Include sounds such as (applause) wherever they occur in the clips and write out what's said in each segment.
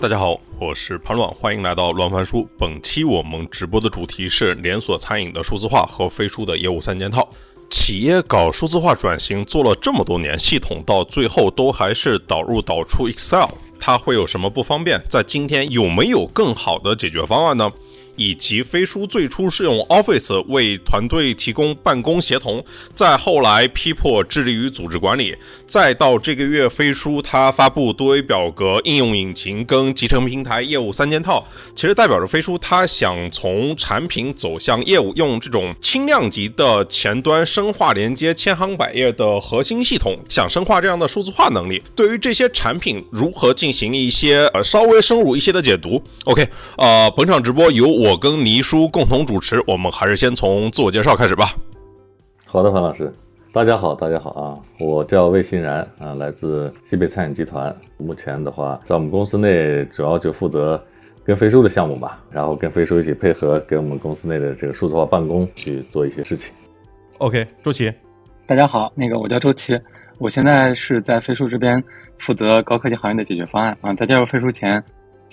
大家好，我是潘乱，欢迎来到乱翻书。本期我们直播的主题是连锁餐饮的数字化和飞书的业务三件套。企业搞数字化转型做了这么多年，系统到最后都还是导入导出 Excel，它会有什么不方便？在今天有没有更好的解决方案呢？以及飞书最初是用 Office 为团队提供办公协同，再后来 People 致力于组织管理，再到这个月飞书它发布多维表格应用引擎跟集成平台业务三件套，其实代表着飞书它想从产品走向业务，用这种轻量级的前端深化连接千行百业的核心系统，想深化这样的数字化能力。对于这些产品如何进行一些呃稍微深入一些的解读？OK，呃，本场直播由我。我跟倪叔共同主持，我们还是先从自我介绍开始吧。好的，樊老师，大家好，大家好啊，我叫魏欣然啊，来自西北餐饮集团。目前的话，在我们公司内主要就负责跟飞书的项目吧，然后跟飞书一起配合，给我们公司内的这个数字化办公去做一些事情。OK，周琦，大家好，那个我叫周琦，我现在是在飞书这边负责高科技行业的解决方案啊，在加入飞书前。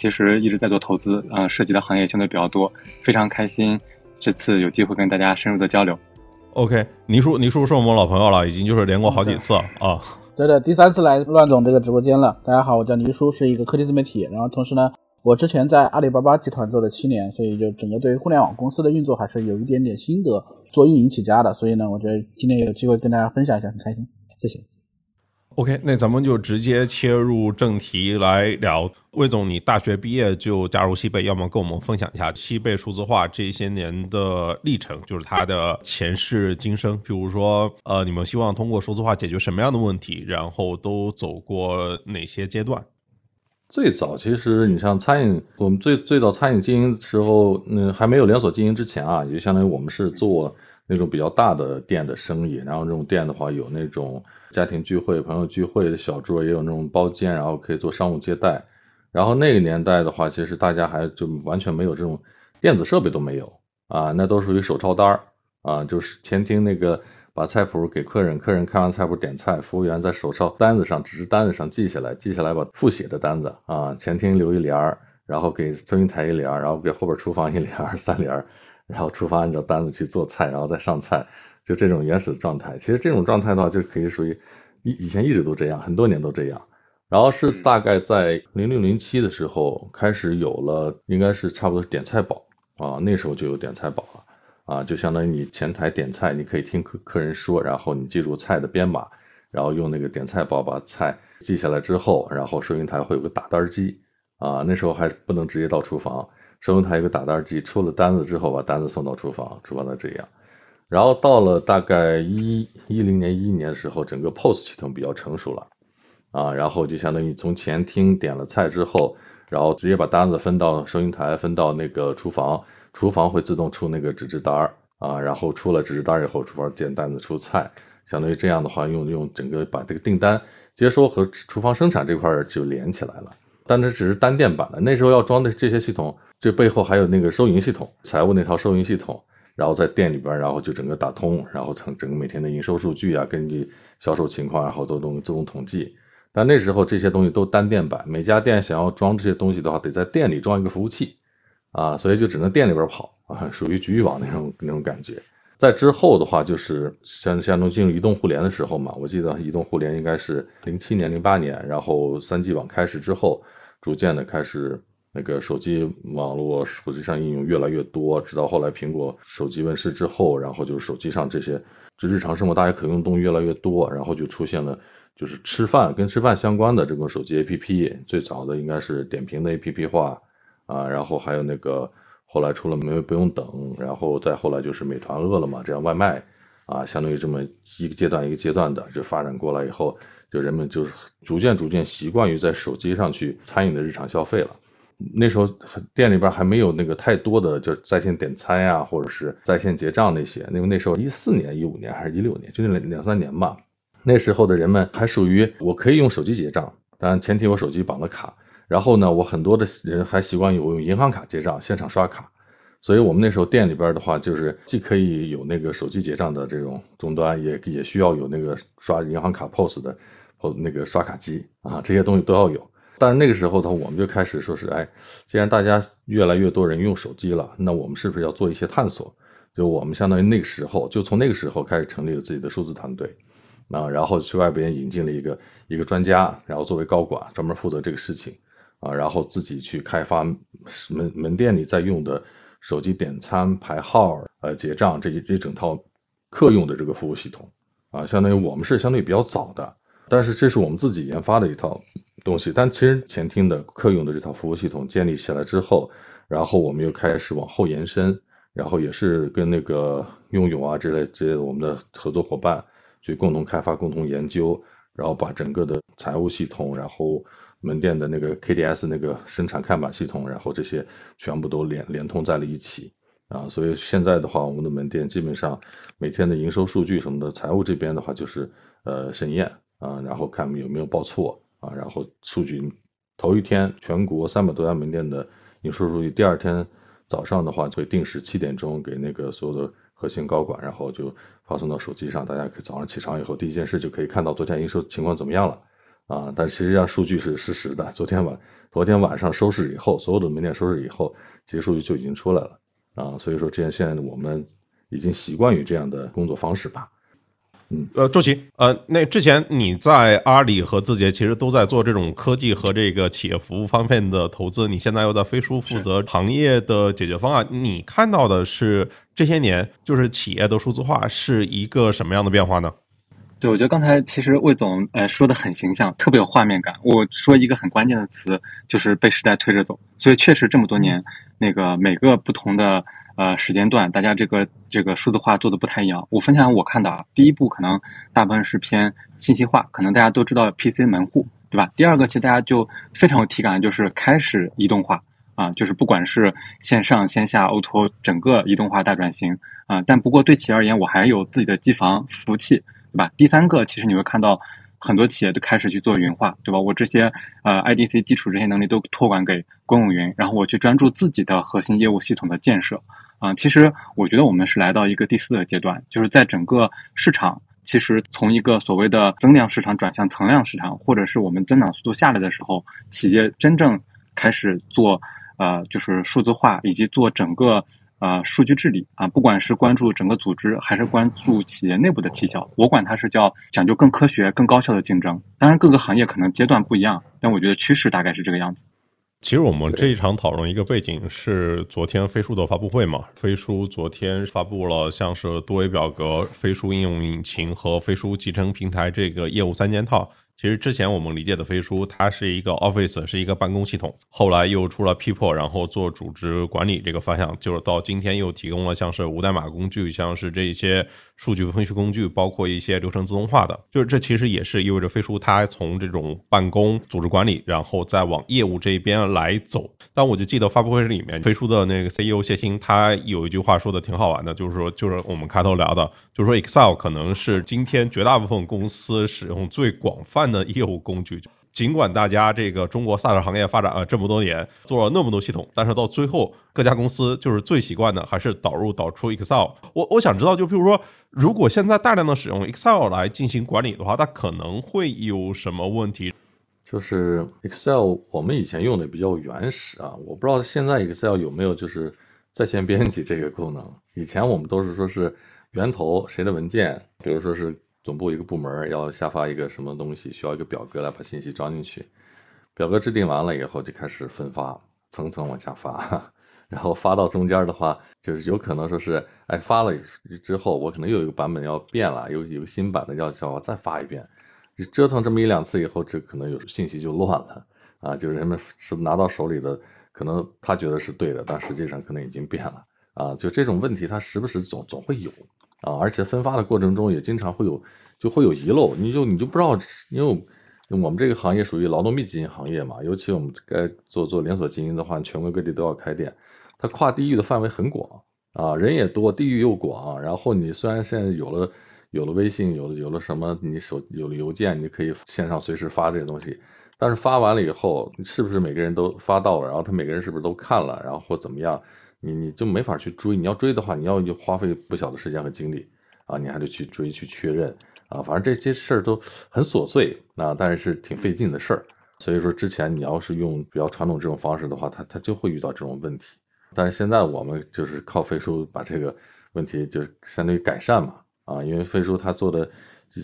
其实一直在做投资，啊，涉及的行业相对比较多，非常开心这次有机会跟大家深入的交流。OK，倪叔，倪叔是我们老朋友了，已经就是连过好几次啊。对的，第三次来乱总这个直播间了。大家好，我叫倪叔，是一个科技自媒体，然后同时呢，我之前在阿里巴巴集团做了七年，所以就整个对于互联网公司的运作还是有一点点心得，做运营起家的，所以呢，我觉得今天有机会跟大家分享一下，很开心，谢谢。OK，那咱们就直接切入正题来聊。魏总，你大学毕业就加入西贝，要么跟我们分享一下西贝数字化这些年的历程，就是它的前世今生。比如说，呃，你们希望通过数字化解决什么样的问题？然后都走过哪些阶段？最早其实你像餐饮，我们最最早餐饮经营时候，嗯，还没有连锁经营之前啊，也就相当于我们是做那种比较大的店的生意。然后这种店的话，有那种。家庭聚会、朋友聚会的小桌也有那种包间，然后可以做商务接待。然后那个年代的话，其实大家还就完全没有这种电子设备都没有啊，那都属于手抄单儿啊，就是前厅那个把菜谱给客人，客人看完菜谱点菜，服务员在手抄单子上、纸质单子上记下来，记下来把复写的单子啊，前厅留一联儿，然后给收银台一联儿，然后给后边厨房一联儿、三联儿，然后厨房按照单子去做菜，然后再上菜。就这种原始的状态，其实这种状态的话，就可以属于以以前一直都这样，很多年都这样。然后是大概在零六零七的时候开始有了，应该是差不多是点菜宝啊，那时候就有点菜宝了啊，就相当于你前台点菜，你可以听客客人说，然后你记住菜的编码，然后用那个点菜宝把菜记下来之后，然后收银台会有个打单机啊，那时候还不能直接到厨房，收银台有个打单机，出了单子之后把单子送到厨房，厨房再这样。然后到了大概一一零年一一年的时候，整个 POS 系统比较成熟了，啊，然后就相当于从前厅点了菜之后，然后直接把单子分到收银台，分到那个厨房，厨房会自动出那个纸质单儿啊，然后出了纸质单以后，厨房捡单子出菜，相当于这样的话，用用整个把这个订单接收和厨房生产这块就连起来了。但这只是单店版的，那时候要装的这些系统，这背后还有那个收银系统，财务那套收银系统。然后在店里边，然后就整个打通，然后从整个每天的营收数据啊，根据销售情况，然后都能自动统计。但那时候这些东西都单店版，每家店想要装这些东西的话，得在店里装一个服务器啊，所以就只能店里边跑啊，属于局域网那种那种感觉。在之后的话，就是像像从进入移动互联的时候嘛，我记得移动互联应该是零七年、零八年，然后三 G 网开始之后，逐渐的开始。那个手机网络手机上应用越来越多，直到后来苹果手机问世之后，然后就是手机上这些就日常生活大家可用东西越来越多，然后就出现了就是吃饭跟吃饭相关的这种手机 APP，最早的应该是点评的 APP 化啊，然后还有那个后来出了没不用等，然后再后来就是美团、饿了么这样外卖啊，相当于这么一个阶段一个阶段的就发展过来以后，就人们就是逐渐逐渐习惯于在手机上去餐饮的日常消费了。那时候店里边还没有那个太多的，就是在线点餐呀，或者是在线结账那些。因为那时候一四年、一五年还是一六年，就那两两三年吧。那时候的人们还属于我可以用手机结账，当然前提我手机绑了卡。然后呢，我很多的人还习惯于我用银行卡结账，现场刷卡。所以我们那时候店里边的话，就是既可以有那个手机结账的这种终端，也也需要有那个刷银行卡 POS 的。或那个刷卡机啊，这些东西都要有。但是那个时候呢，我们就开始说是，哎，既然大家越来越多人用手机了，那我们是不是要做一些探索？就我们相当于那个时候，就从那个时候开始成立了自己的数字团队，啊，然后去外边引进了一个一个专家，然后作为高管专门负责这个事情，啊，然后自己去开发门门店里在用的手机点餐、排号、呃结账这一这整套客用的这个服务系统，啊，相当于我们是相对比较早的，但是这是我们自己研发的一套东西，但其实前厅的客用的这套服务系统建立起来之后，然后我们又开始往后延伸。然后也是跟那个用友啊之类之类的我们的合作伙伴去共同开发、共同研究，然后把整个的财务系统，然后门店的那个 KDS 那个生产看板系统，然后这些全部都连连通在了一起啊。所以现在的话，我们的门店基本上每天的营收数据什么的，财务这边的话就是呃审验啊，然后看有没有报错啊，然后数据头一天全国三百多家门店的营收数据，第二天。早上的话会定时七点钟给那个所有的核心高管，然后就发送到手机上，大家可以早上起床以后第一件事就可以看到昨天营收情况怎么样了啊！但实际上数据是实时的，昨天晚昨天晚上收市以后，所有的门店收市以后，其实数据就已经出来了啊！所以说，这样现在我们已经习惯于这样的工作方式吧。嗯，呃，周琦，呃，那之前你在阿里和字节其实都在做这种科技和这个企业服务方面的投资，你现在又在飞书负责行业的解决方案，你看到的是这些年就是企业的数字化是一个什么样的变化呢？对，我觉得刚才其实魏总呃说的很形象，特别有画面感。我说一个很关键的词，就是被时代推着走。所以确实这么多年，那个每个不同的。呃，时间段大家这个这个数字化做的不太一样。我分享我看到啊，第一步可能大部分是偏信息化，可能大家都知道 PC 门户，对吧？第二个其实大家就非常有体感，就是开始移动化啊，就是不管是线上线下 O2O 整个移动化大转型啊。但不过对企业而言，我还有自己的机房服务器，对吧？第三个其实你会看到很多企业都开始去做云化，对吧？我这些呃 IDC 基础这些能力都托管给公有云，然后我去专注自己的核心业务系统的建设。啊，其实我觉得我们是来到一个第四个阶段，就是在整个市场，其实从一个所谓的增量市场转向存量市场，或者是我们增长速度下来的时候，企业真正开始做呃，就是数字化以及做整个呃数据治理啊，不管是关注整个组织，还是关注企业内部的绩效，我管它是叫讲究更科学、更高效的竞争。当然，各个行业可能阶段不一样，但我觉得趋势大概是这个样子。其实我们这一场讨论一个背景是昨天飞书的发布会嘛，飞书昨天发布了像是多维表格、飞书应用引擎和飞书集成平台这个业务三件套。其实之前我们理解的飞书，它是一个 Office，是一个办公系统。后来又出了 People，然后做组织管理这个方向，就是到今天又提供了像是无代码工具，像是这些数据分析工具，包括一些流程自动化的。就是这其实也是意味着飞书它从这种办公组织管理，然后再往业务这边来走。但我就记得发布会里面，飞书的那个 CEO 谢鑫，他有一句话说的挺好玩的，就是说，就是我们开头聊的，就是说 Excel 可能是今天绝大部分公司使用最广泛。的业务工具，尽管大家这个中国 SaaS 行业发展了这么多年，做了那么多系统，但是到最后各家公司就是最习惯的还是导入导出 Excel。我我想知道，就比如说，如果现在大量的使用 Excel 来进行管理的话，它可能会有什么问题？就是 Excel 我们以前用的比较原始啊，我不知道现在 Excel 有没有就是在线编辑这个功能。以前我们都是说是源头谁的文件，比如说是。总部一个部门要下发一个什么东西，需要一个表格来把信息装进去。表格制定完了以后，就开始分发，层层往下发。(laughs) 然后发到中间的话，就是有可能说是，哎，发了之后，我可能又有一个版本要变了，有有个新版的要叫我再发一遍。折腾这么一两次以后，这可能有信息就乱了啊！就人们是拿到手里的，可能他觉得是对的，但实际上可能已经变了啊！就这种问题，它时不时总总会有。啊，而且分发的过程中也经常会有，就会有遗漏，你就你就不知道，因为我们这个行业属于劳动密集型行业嘛，尤其我们该做做连锁经营的话，全国各地都要开店，它跨地域的范围很广啊，人也多，地域又广，然后你虽然现在有了有了微信，有了有了什么，你手有了邮件，你可以线上随时发这些东西，但是发完了以后，是不是每个人都发到了，然后他每个人是不是都看了，然后或怎么样？你你就没法去追，你要追的话，你要花费不小的时间和精力啊，你还得去追去确认啊，反正这些事儿都很琐碎啊，但是是挺费劲的事儿。所以说之前你要是用比较传统这种方式的话，它它就会遇到这种问题。但是现在我们就是靠飞书把这个问题就相当于改善嘛，啊，因为飞书它做的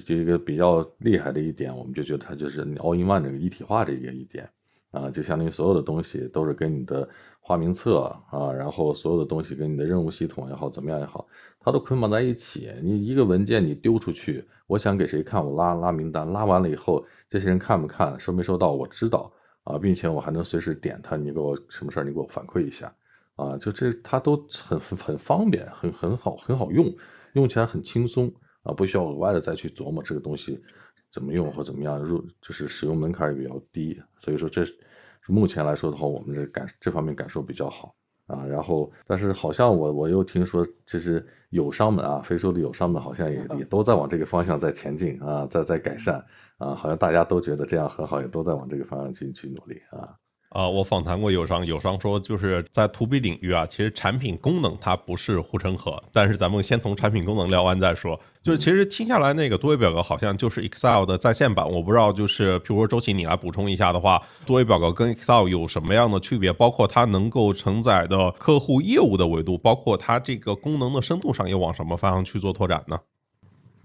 这个比较厉害的一点，我们就觉得它就是 all in one 这个一体化这个一点。啊，就相当于所有的东西都是跟你的花名册啊，然后所有的东西跟你的任务系统也好，怎么样也好，它都捆绑在一起。你一个文件你丢出去，我想给谁看，我拉拉名单，拉完了以后，这些人看不看，收没收到，我知道啊，并且我还能随时点他，你给我什么事儿，你给我反馈一下啊，就这它都很很方便，很很好很好用，用起来很轻松啊，不需要额外的再去琢磨这个东西。怎么用或怎么样入，就是使用门槛也比较低，所以说这是目前来说的话，我们的感这方面感受比较好啊。然后，但是好像我我又听说，就是友商们啊，非洲的友商们好像也也都在往这个方向在前进啊，在在改善啊，好像大家都觉得这样很好，也都在往这个方向去去努力啊。啊，我访谈过友商，友商说就是在 To B 领域啊，其实产品功能它不是护城河，但是咱们先从产品功能聊完再说。就是其实听下来，那个多维表格好像就是 Excel 的在线版，我不知道就是譬如说周琦你来补充一下的话，多维表格跟 Excel 有什么样的区别？包括它能够承载的客户业务的维度，包括它这个功能的深度上，又往什么方向去做拓展呢？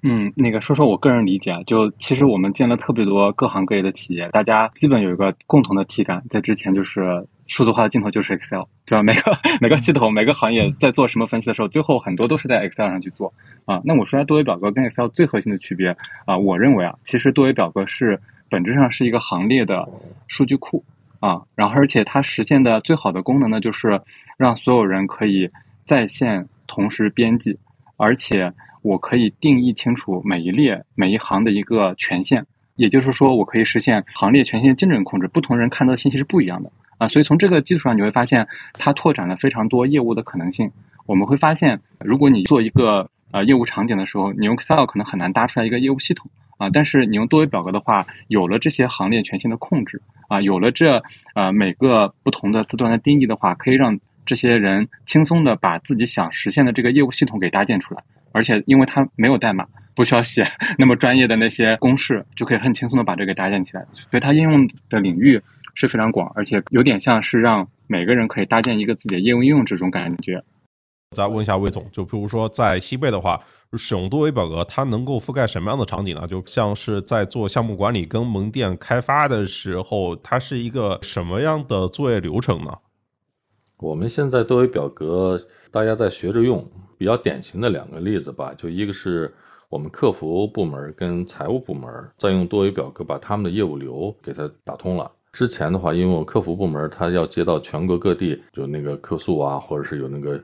嗯，那个说说我个人理解啊，就其实我们见了特别多各行各业的企业，大家基本有一个共同的体感，在之前就是数字化的尽头就是 Excel，对吧？每个每个系统每个行业在做什么分析的时候，最后很多都是在 Excel 上去做啊。那我说下多维表格跟 Excel 最核心的区别啊，我认为啊，其实多维表格是本质上是一个行列的数据库啊，然后而且它实现的最好的功能呢，就是让所有人可以在线同时编辑，而且。我可以定义清楚每一列每一行的一个权限，也就是说，我可以实现行列权限精准控制。不同人看到的信息是不一样的啊，所以从这个基础上，你会发现它拓展了非常多业务的可能性。我们会发现，如果你做一个呃业务场景的时候，你用 Excel 可能很难搭出来一个业务系统啊，但是你用多维表格的话，有了这些行列权限的控制啊，有了这呃每个不同的字段的定义的话，可以让这些人轻松的把自己想实现的这个业务系统给搭建出来。而且，因为它没有代码，不需要写那么专业的那些公式，就可以很轻松的把这个搭建起来。所以它应用的领域是非常广，而且有点像是让每个人可以搭建一个自己的业务应用这种感觉。再问一下魏总，就比如说在西贝的话，使用多维表格，它能够覆盖什么样的场景呢？就像是在做项目管理跟门店开发的时候，它是一个什么样的作业流程呢？我们现在多维表格，大家在学着用。比较典型的两个例子吧，就一个是我们客服部门跟财务部门在用多维表格把他们的业务流给它打通了。之前的话，因为我客服部门他要接到全国各地就那个客诉啊，或者是有那个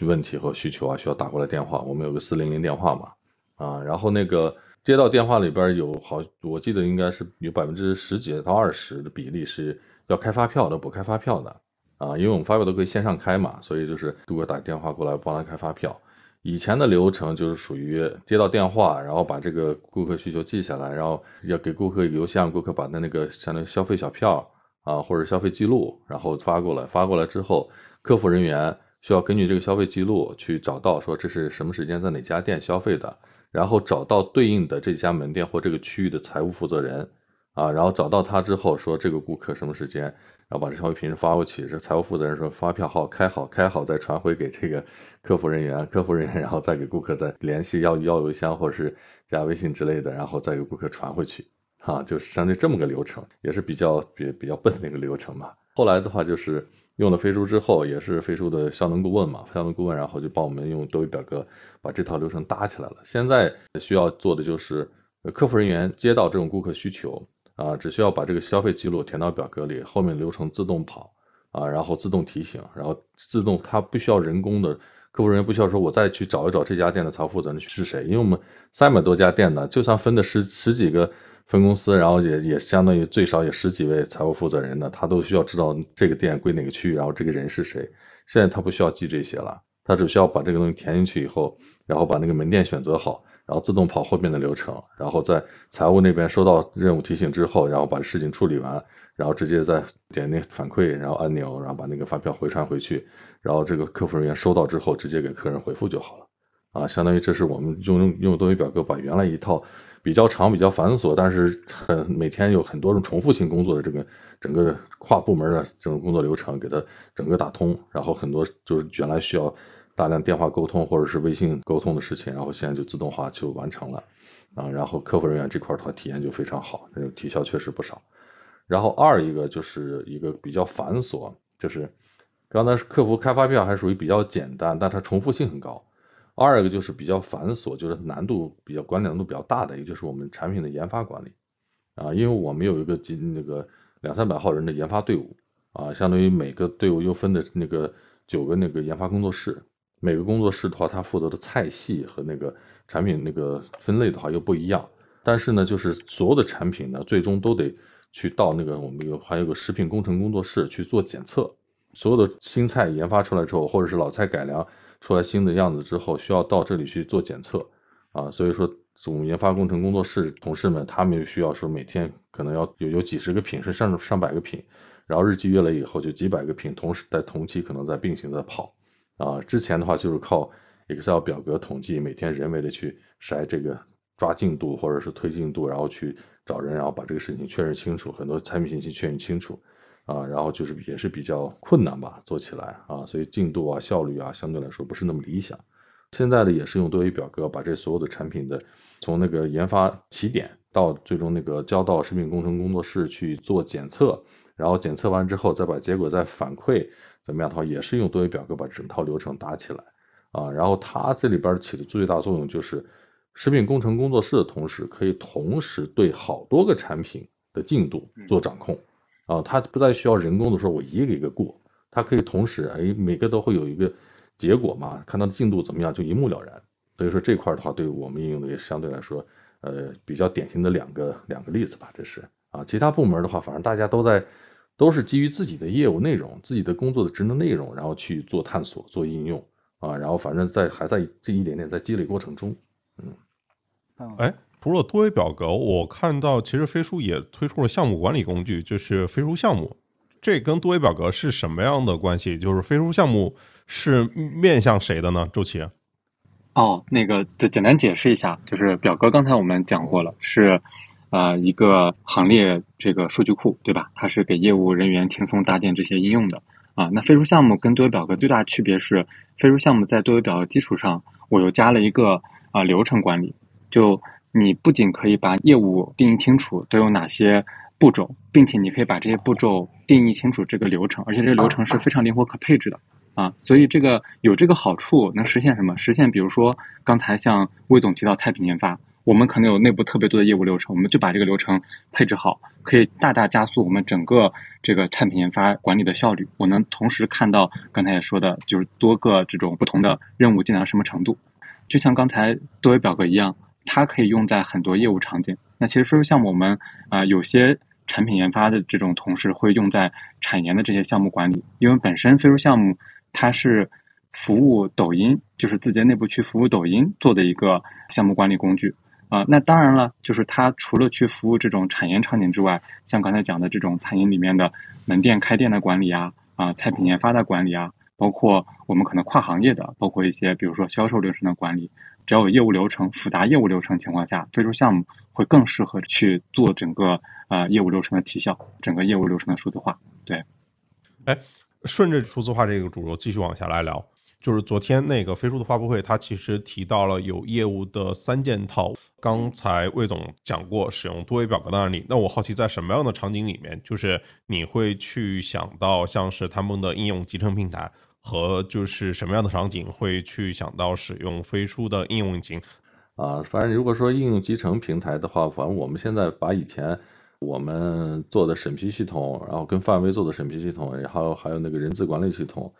问题和需求啊，需要打过来电话，我们有个四零零电话嘛，啊，然后那个接到电话里边有好，我记得应该是有百分之十几到二十的比例是要开发票的，不开发票的。啊，因为我们发票都可以线上开嘛，所以就是顾客打电话过来帮他开发票。以前的流程就是属于接到电话，然后把这个顾客需求记下来，然后要给顾客邮箱，顾客把他那个相当于消费小票啊或者消费记录，然后发过来。发过来之后，客服人员需要根据这个消费记录去找到说这是什么时间在哪家店消费的，然后找到对应的这家门店或这个区域的财务负责人。啊，然后找到他之后，说这个顾客什么时间，然后把这消费凭证发过去。这财务负责人说发票号开好，开好再传回给这个客服人员，客服人员然后再给顾客再联系要要邮箱或者是加微信之类的，然后再给顾客传回去。哈，就是相当于这么个流程，也是比较比比较笨的一个流程嘛。后来的话就是用了飞书之后，也是飞书的效能顾问嘛，效能顾问然后就帮我们用多维表格把这套流程搭起来了。现在需要做的就是客服人员接到这种顾客需求。啊，只需要把这个消费记录填到表格里，后面流程自动跑，啊，然后自动提醒，然后自动，它不需要人工的客服人员不需要说，我再去找一找这家店的财务负责人是谁，因为我们三百多家店呢，就算分的十十几个分公司，然后也也相当于最少也十几位财务负责人呢，他都需要知道这个店归哪个区域，然后这个人是谁。现在他不需要记这些了，他只需要把这个东西填进去以后，然后把那个门店选择好。然后自动跑后面的流程，然后在财务那边收到任务提醒之后，然后把事情处理完，然后直接再点那反馈，然后按钮，然后把那个发票回传回去，然后这个客服人员收到之后，直接给客人回复就好了。啊，相当于这是我们用用用多维表格把原来一套比较长、比较繁琐，但是很每天有很多种重复性工作的这个整个跨部门的这种工作流程给它整个打通，然后很多就是原来需要大量电话沟通或者是微信沟通的事情，然后现在就自动化就完成了，啊，然后客服人员这块的话体验就非常好，这个提效确实不少。然后二一个就是一个比较繁琐，就是刚才客服开发票还属于比较简单，但它重复性很高。二一个就是比较繁琐，就是难度比较管理难度比较大的，也就是我们产品的研发管理啊，因为我们有一个几那个两三百号人的研发队伍啊，相当于每个队伍又分的那个九个那个研发工作室，每个工作室的话，它负责的菜系和那个产品那个分类的话又不一样，但是呢，就是所有的产品呢，最终都得。去到那个我们有还有个食品工程工作室去做检测，所有的新菜研发出来之后，或者是老菜改良出来新的样子之后，需要到这里去做检测啊。所以说，总研发工程工作室同事们，他们又需要说每天可能要有有几十个品，是上上百个品，然后日积月累以后就几百个品，同时在同期可能在并行在跑啊。之前的话就是靠 Excel 表格统计，每天人为的去筛这个抓进度或者是推进度，然后去。找人，然后把这个事情确认清楚，很多产品信息确认清楚，啊，然后就是也是比较困难吧，做起来啊，所以进度啊、效率啊，相对来说不是那么理想。现在呢，也是用多维表格把这所有的产品的从那个研发起点到最终那个交到食品工程工作室去做检测，然后检测完之后再把结果再反馈怎么样的话，也是用多维表格把整套流程打起来，啊，然后它这里边起的最大作用就是。食品工程工作室的同时可以同时对好多个产品的进度做掌控，啊，它不再需要人工的时候我一个一个过，它可以同时，哎，每个都会有一个结果嘛，看它的进度怎么样就一目了然。所以说这块的话，对我们应用的也相对来说，呃，比较典型的两个两个例子吧，这是啊，其他部门的话，反正大家都在都是基于自己的业务内容、自己的工作的职能内容，然后去做探索、做应用啊，然后反正在还在这一点点在积累过程中。嗯，哎，除了多维表格，我看到其实飞书也推出了项目管理工具，就是飞书项目。这跟多维表格是什么样的关系？就是飞书项目是面向谁的呢？周琦？哦，那个就简单解释一下，就是表格刚才我们讲过了，是呃一个行列这个数据库，对吧？它是给业务人员轻松搭建这些应用的啊。那飞书项目跟多维表格最大区别是，飞书项目在多维表格基础上，我又加了一个。啊，流程管理，就你不仅可以把业务定义清楚都有哪些步骤，并且你可以把这些步骤定义清楚这个流程，而且这个流程是非常灵活可配置的啊。所以这个有这个好处，能实现什么？实现比如说刚才像魏总提到菜品研发，我们可能有内部特别多的业务流程，我们就把这个流程配置好，可以大大加速我们整个这个产品研发管理的效率。我能同时看到刚才也说的，就是多个这种不同的任务进展到什么程度。就像刚才多维表格一样，它可以用在很多业务场景。那其实飞书项目，我们啊有些产品研发的这种同事会用在产研的这些项目管理，因为本身飞书项目它是服务抖音，就是字节内部去服务抖音做的一个项目管理工具啊。那当然了，就是它除了去服务这种产研场景之外，像刚才讲的这种餐饮里面的门店开店的管理啊，啊菜品研发的管理啊。包括我们可能跨行业的，包括一些比如说销售流程的管理，只要有业务流程复杂业务流程情况下，飞书项目会更适合去做整个呃业务流程的提效，整个业务流程的数字化。对，哎，顺着数字化这个主轴继续往下来聊，就是昨天那个飞书的发布会，它其实提到了有业务的三件套。刚才魏总讲过使用多维表格的案例，那我好奇在什么样的场景里面，就是你会去想到像是他们的应用集成平台。和就是什么样的场景会去想到使用飞书的应用引擎啊？反正如果说应用集成平台的话，反正我们现在把以前我们做的审批系统，然后跟范威做的审批系统，然后还有那个人资管理系统，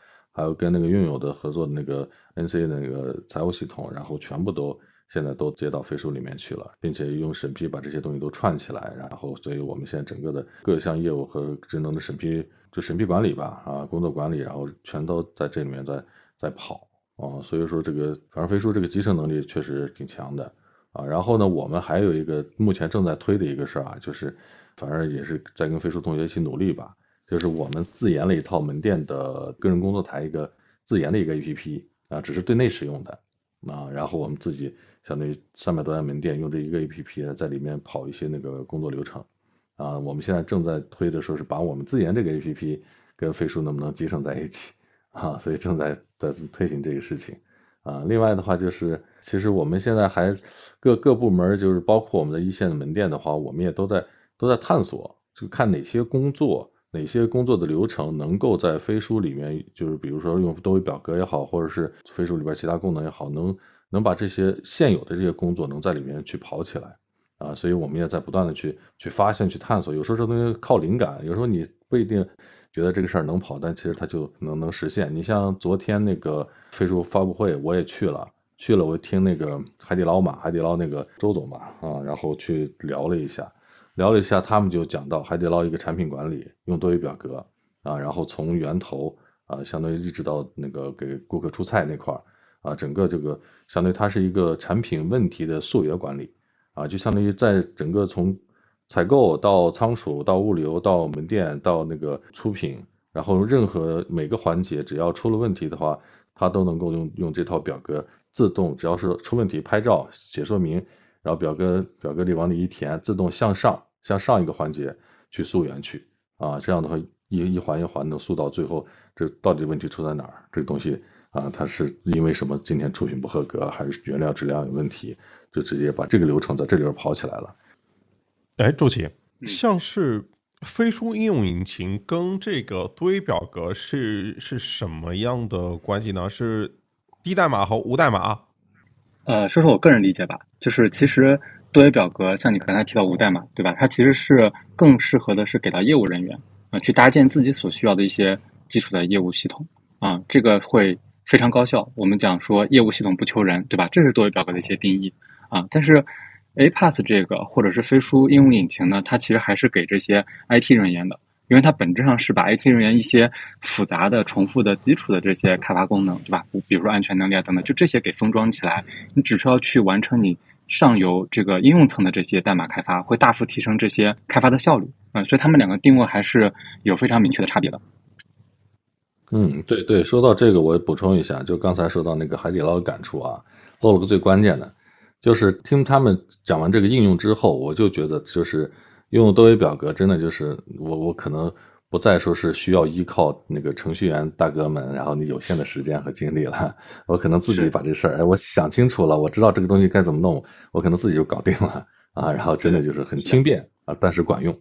还有跟那个用友的合作的那个 NC 的那个财务系统，然后全部都现在都接到飞书里面去了，并且用审批把这些东西都串起来，然后所以我们现在整个的各项业务和职能的审批。就审批管理吧，啊，工作管理，然后全都在这里面在在跑啊，所以说这个反正飞书这个集成能力确实挺强的啊。然后呢，我们还有一个目前正在推的一个事儿啊，就是反正也是在跟飞书同学一起努力吧，就是我们自研了一套门店的个人工作台一个自研的一个 APP 啊，只是对内使用的啊，然后我们自己相当于三百多家门店用这一个 APP 在里面跑一些那个工作流程，啊，我们现在正在推的说是把我们自研这个 APP 跟飞书能不能集成在一起啊，所以正在在推行这个事情。啊，另外的话就是，其实我们现在还各各部门，就是包括我们的一线的门店的话，我们也都在都在探索，就看哪些工作、哪些工作的流程能够在飞书里面，就是比如说用多维表格也好，或者是飞书里边其他功能也好，能能把这些现有的这些工作能在里面去跑起来。啊，所以我们也在不断的去去发现、去探索。有时候这东西靠灵感，有时候你不一定觉得这个事儿能跑，但其实它就能能实现。你像昨天那个飞书发布会，我也去了，去了我听那个海底捞嘛，海底捞那个周总嘛，啊，然后去聊了一下，聊了一下，他们就讲到海底捞一个产品管理用多维表格啊，然后从源头啊，相当于一直到那个给顾客出菜那块儿啊，整个这个相当于它是一个产品问题的溯源管理。啊，就相当于在整个从采购到仓储到物流到门店到那个出品，然后任何每个环节只要出了问题的话，它都能够用用这套表格自动，只要是出问题拍照写说明，然后表格表格里往里一填，自动向上向上一个环节去溯源去啊，这样的话一一环一环的溯到最后，这到底问题出在哪儿？这个东西啊，它是因为什么今天出品不合格，还是原料质量有问题？就直接把这个流程在这里边跑起来了。哎，周琦，像是飞书应用引擎跟这个多维表格是是什么样的关系呢？是低代码和无代码？呃，说说我个人理解吧，就是其实多维表格像你刚才提到无代码，对吧？它其实是更适合的是给到业务人员啊，去搭建自己所需要的一些基础的业务系统啊，这个会非常高效。我们讲说业务系统不求人，对吧？这是多维表格的一些定义。啊，但是 A Pass 这个或者是飞书应用引擎呢，它其实还是给这些 IT 人员的，因为它本质上是把 IT 人员一些复杂的、重复的、基础的这些开发功能，对吧？比如说安全能力啊等等，就这些给封装起来，你只需要去完成你上游这个应用层的这些代码开发，会大幅提升这些开发的效率。嗯，所以他们两个定位还是有非常明确的差别的。嗯，对对，说到这个，我补充一下，就刚才说到那个海底捞的感触啊，漏了个最关键的。就是听他们讲完这个应用之后，我就觉得就是用多维表格，真的就是我我可能不再说是需要依靠那个程序员大哥们，然后你有限的时间和精力了，我可能自己把这事儿，哎，我想清楚了，我知道这个东西该怎么弄，我可能自己就搞定了啊，然后真的就是很轻便啊，但是管用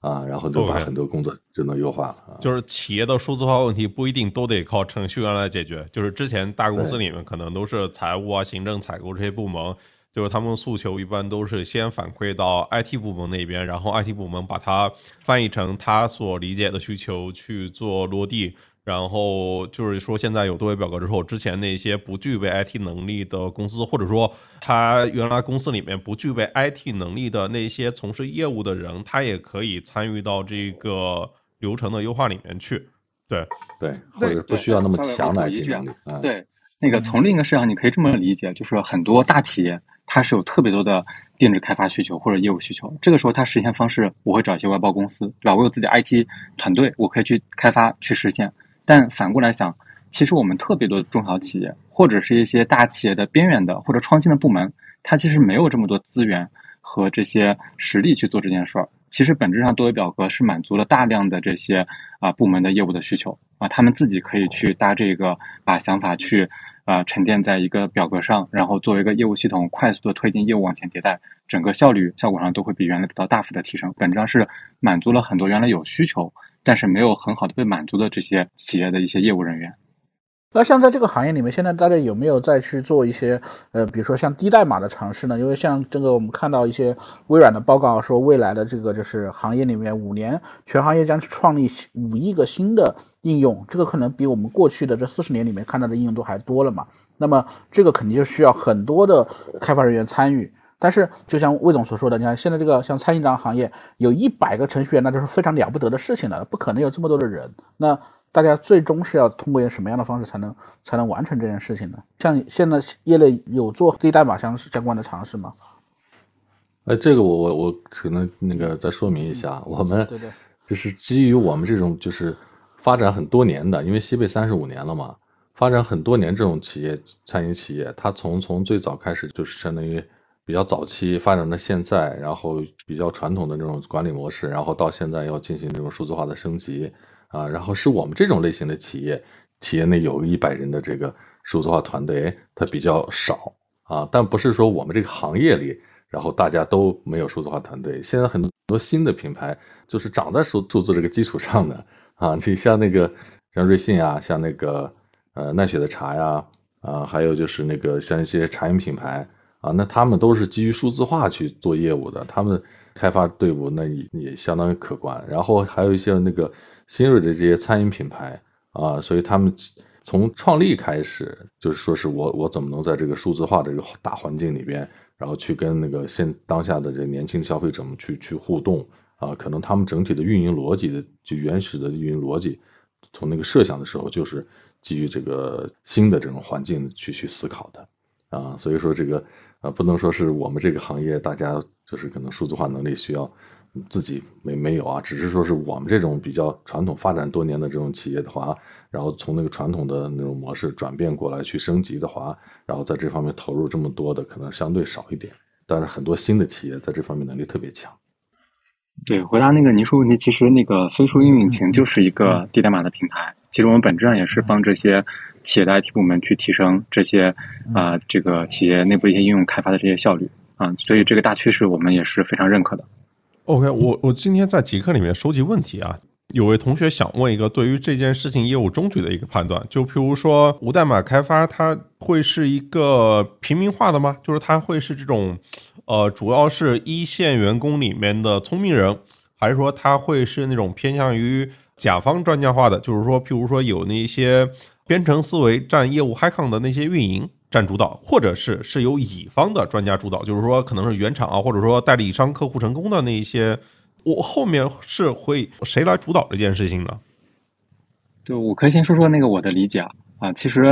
啊，然后就把很多工作就能优化了。就是企业的数字化问题不一定都得靠程序员来解决，就是之前大公司里面可能都是财务啊、行政、采购这些部门。就是他们诉求一般都是先反馈到 IT 部门那边，然后 IT 部门把它翻译成他所理解的需求去做落地。然后就是说，现在有多维表格之后，之前那些不具备 IT 能力的公司，或者说他原来公司里面不具备 IT 能力的那些从事业务的人，他也可以参与到这个流程的优化里面去。对对，或者不需要那么强的 IT 能力。对，那个从另一个视角，你可以这么理解，就是很多大企业。它是有特别多的定制开发需求或者业务需求，这个时候它实现方式我会找一些外包公司，对吧？我有自己的 IT 团队，我可以去开发去实现。但反过来想，其实我们特别多的中小企业或者是一些大企业的边缘的或者创新的部门，它其实没有这么多资源和这些实力去做这件事儿。其实本质上多维表格是满足了大量的这些啊部门的业务的需求啊，他们自己可以去搭这个，把想法去。啊，沉淀在一个表格上，然后作为一个业务系统，快速的推进业务往前迭代，整个效率效果上都会比原来得到大幅的提升。本质上是满足了很多原来有需求，但是没有很好的被满足的这些企业的一些业务人员。那像在这个行业里面，现在大家有没有再去做一些呃，比如说像低代码的尝试呢？因为像这个我们看到一些微软的报告说，未来的这个就是行业里面五年全行业将创立五亿个新的应用，这个可能比我们过去的这四十年里面看到的应用都还多了嘛。那么这个肯定就需要很多的开发人员参与。但是就像魏总所说的，你看现在这个像餐饮这样行业，有一百个程序员，那就是非常了不得的事情了，不可能有这么多的人。那大家最终是要通过一个什么样的方式才能才能完成这件事情呢？像现在业内有做低代码相相关的尝试吗？哎，这个我我我可能那个再说明一下，我们对对，就是基于我们这种就是发展很多年的，因为西贝三十五年了嘛，发展很多年这种企业，餐饮企业，它从从最早开始就是相当于比较早期发展到现在，然后比较传统的这种管理模式，然后到现在要进行这种数字化的升级啊，然后是我们这种类型的企业，企业内有一百人的这个数字化团队，它比较少啊，但不是说我们这个行业里，然后大家都没有数字化团队。现在很多新的品牌就是长在数数字这个基础上的啊，你像那个像瑞幸啊，像那个。呃，奈雪的茶呀，啊，还有就是那个像一些茶饮品牌啊，那他们都是基于数字化去做业务的，他们开发队伍那也也相当于可观。然后还有一些那个新锐的这些餐饮品牌啊，所以他们从创立开始就是说是我我怎么能在这个数字化的这个大环境里边，然后去跟那个现当下的这年轻消费者们去去互动啊，可能他们整体的运营逻辑的就原始的运营逻辑，从那个设想的时候就是。基于这个新的这种环境去去思考的，啊，所以说这个呃不能说是我们这个行业大家就是可能数字化能力需要自己没没有啊，只是说是我们这种比较传统发展多年的这种企业的话，然后从那个传统的那种模式转变过来去升级的话，然后在这方面投入这么多的可能相对少一点，但是很多新的企业在这方面能力特别强。对，回答那个您说问题，其实那个飞书应用引擎就是一个低代码的平台。其实我们本质上也是帮这些企业的 IT 部门去提升这些啊这个企业内部一些应用开发的这些效率啊，所以这个大趋势我们也是非常认可的。OK，我我今天在极客里面收集问题啊，有位同学想问一个对于这件事情业务终局的一个判断，就譬如说无代码开发，它会是一个平民化的吗？就是它会是这种呃主要是一线员工里面的聪明人，还是说它会是那种偏向于？甲方专家化的，就是说，譬如说有那些编程思维占业务 Hi 康的那些运营占主导，或者是是由乙方的专家主导，就是说可能是原厂啊，或者说代理商客户成功的那一些，我后面是会谁来主导这件事情呢？对，我可以先说说那个我的理解啊，啊，其实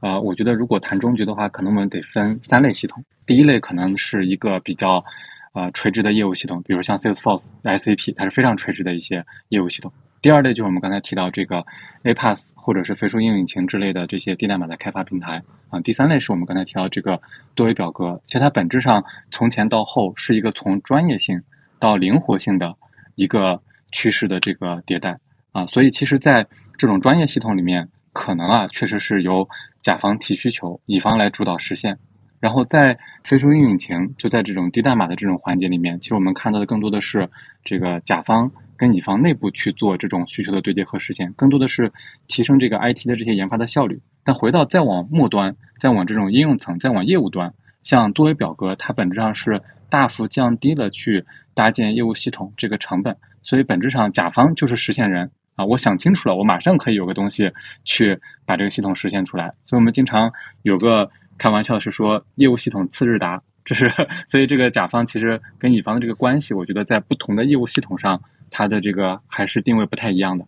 啊，我觉得如果谈终局的话，可能我们得分三类系统，第一类可能是一个比较啊垂直的业务系统，比如像 Salesforce、SAP，它是非常垂直的一些业务系统。第二类就是我们刚才提到这个 Apass 或者是飞书应用引擎之类的这些低代码的开发平台啊。第三类是我们刚才提到这个多维表格，其实它本质上从前到后是一个从专业性到灵活性的一个趋势的这个迭代啊。所以其实，在这种专业系统里面，可能啊确实是由甲方提需求，乙方来主导实现。然后在飞书应用引擎就在这种低代码的这种环节里面，其实我们看到的更多的是这个甲方。跟乙方内部去做这种需求的对接和实现，更多的是提升这个 IT 的这些研发的效率。但回到再往末端，再往这种应用层，再往业务端，像多维表格，它本质上是大幅降低了去搭建业务系统这个成本。所以本质上，甲方就是实现人啊，我想清楚了，我马上可以有个东西去把这个系统实现出来。所以我们经常有个开玩笑是说，业务系统次日达，(laughs) 这是所以这个甲方其实跟乙方的这个关系，我觉得在不同的业务系统上。它的这个还是定位不太一样的。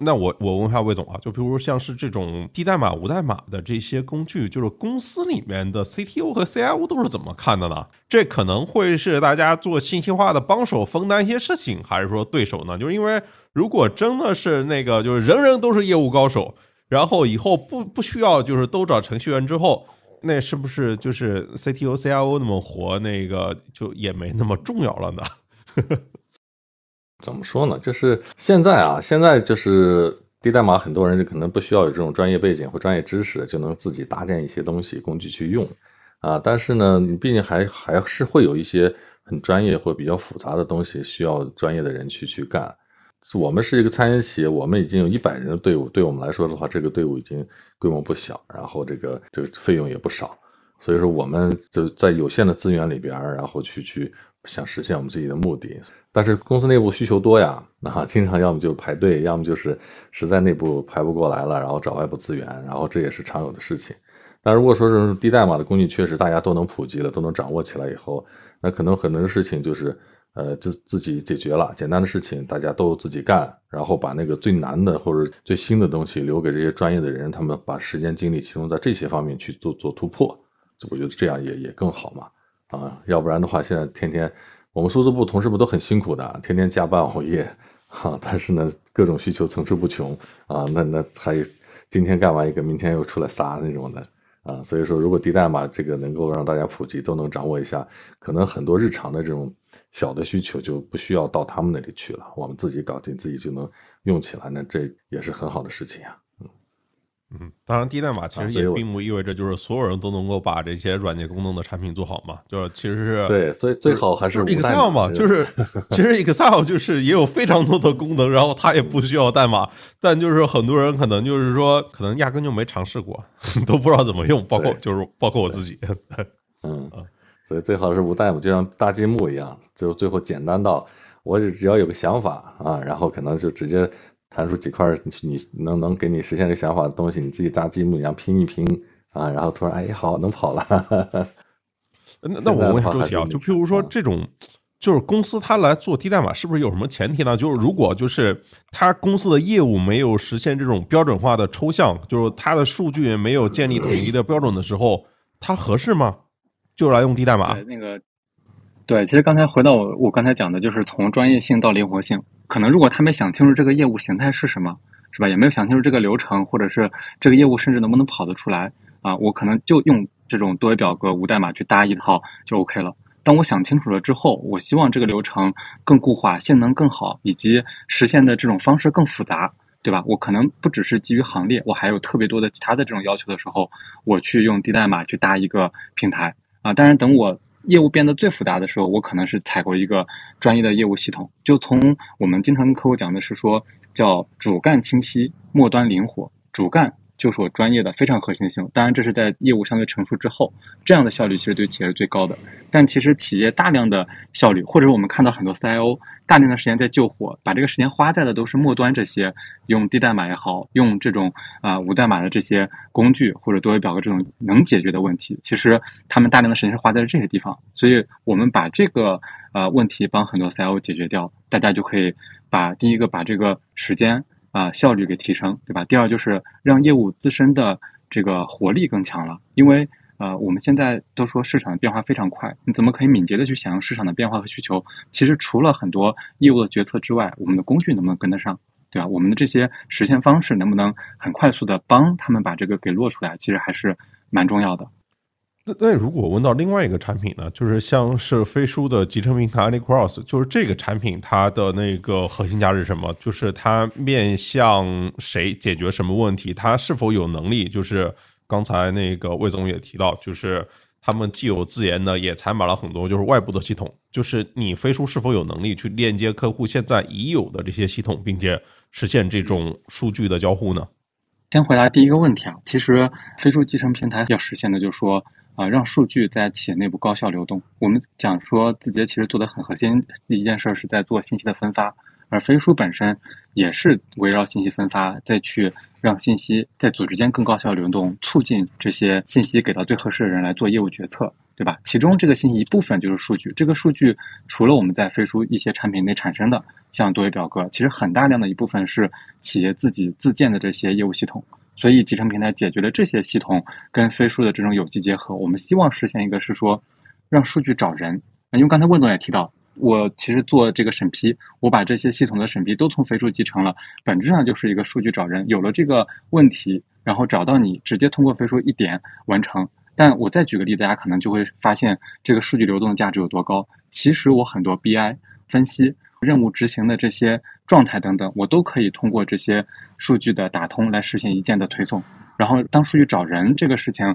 那我我问一下魏总啊，就比如像是这种低代码、无代码的这些工具，就是公司里面的 CTO 和 CIO 都是怎么看的呢？这可能会是大家做信息化的帮手，分担一些事情，还是说对手呢？就是因为如果真的是那个，就是人人都是业务高手，然后以后不不需要就是都找程序员之后，那是不是就是 CTO、CIO 那么活，那个就也没那么重要了呢？(laughs) 怎么说呢？就是现在啊，现在就是低代码，很多人就可能不需要有这种专业背景或专业知识，就能自己搭建一些东西工具去用啊。但是呢，你毕竟还还是会有一些很专业或比较复杂的东西需要专业的人去去干。我们是一个餐饮企业，我们已经有一百人的队伍，对我们来说的话，这个队伍已经规模不小，然后这个这个费用也不少，所以说我们就在有限的资源里边，然后去去。想实现我们自己的目的，但是公司内部需求多呀，那经常要么就排队，要么就是实在内部排不过来了，然后找外部资源，然后这也是常有的事情。但如果说是低代码的工具，确实大家都能普及了，都能掌握起来以后，那可能很多事情就是呃自自己解决了，简单的事情大家都自己干，然后把那个最难的或者最新的东西留给这些专业的人，他们把时间精力集中在这些方面去做做突破，我觉得这样也也更好嘛。啊，要不然的话，现在天天我们数字部同事们都很辛苦的，天天加班熬夜，哈。但是呢，各种需求层出不穷啊，那那还今天干完一个，明天又出来仨那种的啊。所以说，如果低代码这个能够让大家普及，都能掌握一下，可能很多日常的这种小的需求就不需要到他们那里去了，我们自己搞定，自己就能用起来，那这也是很好的事情啊。嗯，当然，低代码其实也并不意味着就是所有人都能够把这些软件功能的产品做好嘛。就是其实是对，所以最好还是 Excel 嘛。就是 (laughs) 其实 Excel 就是也有非常多的功能，然后它也不需要代码，但就是很多人可能就是说，可能压根就没尝试过，(laughs) 都不知道怎么用，包括就是包括我自己。(laughs) 嗯，所以最好是无代码，就像搭积木一样，就最后简单到我只要有个想法啊，然后可能就直接。弹出几块你能能给你实现这想法的东西，你自己搭积木一样拼一拼啊，然后突然哎好能跑了。(laughs) 那 (laughs) 那我问下周琦啊，就譬如说这种，就是公司它来做低代码，是不是有什么前提呢？就是如果就是它公司的业务没有实现这种标准化的抽象，就是它的数据没有建立统一的标准的时候，它合适吗？就来用低代码？那个。对，其实刚才回到我我刚才讲的，就是从专业性到灵活性。可能如果他没想清楚这个业务形态是什么，是吧？也没有想清楚这个流程，或者是这个业务甚至能不能跑得出来啊？我可能就用这种多维表格无代码去搭一套就 OK 了。当我想清楚了之后，我希望这个流程更固化、性能更好，以及实现的这种方式更复杂，对吧？我可能不只是基于行列，我还有特别多的其他的这种要求的时候，我去用低代码去搭一个平台啊。当然，等我。业务变得最复杂的时候，我可能是采购一个专业的业务系统。就从我们经常跟客户讲的是说，叫主干清晰，末端灵活，主干。就是我专业的非常核心性，当然这是在业务相对成熟之后，这样的效率其实对企业是最高的。但其实企业大量的效率，或者我们看到很多 CIO 大量的时间在救火，把这个时间花在的都是末端这些用低代码也好，用这种啊无代码的这些工具或者多维表格这种能解决的问题。其实他们大量的时间是花在了这些地方，所以我们把这个呃问题帮很多 CIO 解决掉，大家就可以把第一个把这个时间。啊，效率给提升，对吧？第二就是让业务自身的这个活力更强了，因为呃，我们现在都说市场的变化非常快，你怎么可以敏捷的去响应市场的变化和需求？其实除了很多业务的决策之外，我们的工具能不能跟得上，对吧？我们的这些实现方式能不能很快速的帮他们把这个给落出来？其实还是蛮重要的。那如果问到另外一个产品呢，就是像是飞书的集成平台 AnyCross，就是这个产品它的那个核心价值是什么？就是它面向谁解决什么问题？它是否有能力？就是刚才那个魏总也提到，就是他们既有自研的，也采买了很多就是外部的系统。就是你飞书是否有能力去链接客户现在已有的这些系统，并且实现这种数据的交互呢？先回答第一个问题啊，其实飞书集成平台要实现的，就是说。啊，让数据在企业内部高效流动。我们讲说，字节其实做的很核心一件事儿是在做信息的分发，而飞书本身也是围绕信息分发，再去让信息在组织间更高效流动，促进这些信息给到最合适的人来做业务决策，对吧？其中这个信息一部分就是数据，这个数据除了我们在飞书一些产品内产生的，像多维表格，其实很大量的一部分是企业自己自建的这些业务系统。所以集成平台解决了这些系统跟飞书的这种有机结合。我们希望实现一个是说，让数据找人。因为刚才问总也提到，我其实做这个审批，我把这些系统的审批都从飞书集成了，本质上就是一个数据找人。有了这个问题，然后找到你，直接通过飞书一点完成。但我再举个例，大家可能就会发现这个数据流动的价值有多高。其实我很多 BI 分析。任务执行的这些状态等等，我都可以通过这些数据的打通来实现一键的推送。然后，当数据找人这个事情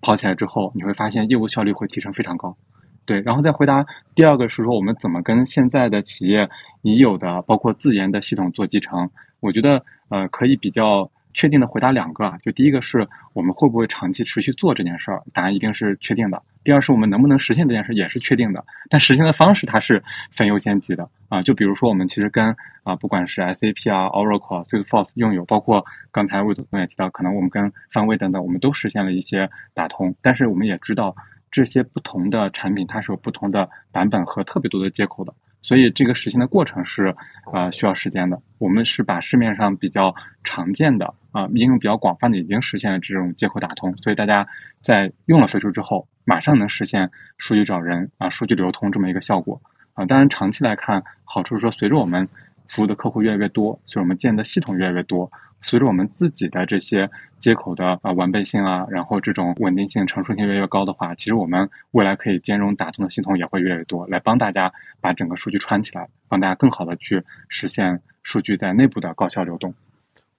跑起来之后，你会发现业务效率会提升非常高。对，然后再回答第二个是说，我们怎么跟现在的企业已有的包括自研的系统做集成？我觉得呃，可以比较。确定的回答两个啊，就第一个是我们会不会长期持续做这件事儿，答案一定是确定的。第二是我们能不能实现这件事也是确定的，但实现的方式它是分优先级的啊。就比如说我们其实跟啊不管是 SAP 啊、Oracle、Salesforce 拥有，包括刚才魏总也提到，可能我们跟范威等等，我们都实现了一些打通，但是我们也知道这些不同的产品它是有不同的版本和特别多的接口的。所以这个实现的过程是，呃，需要时间的。我们是把市面上比较常见的啊，应用比较广泛的，已经实现了这种接口打通。所以大家在用了飞书之后，马上能实现数据找人啊，数据流通这么一个效果啊。当然，长期来看，好处是说，随着我们服务的客户越来越多，所以我们建的系统越来越多，随着我们自己的这些接口的啊完备性啊，然后这种稳定性、成熟性越来越高的话，其实我们未来可以兼容打通的系统也会越来越多，来帮大家把整个数据串起来，帮大家更好的去实现数据在内部的高效流动。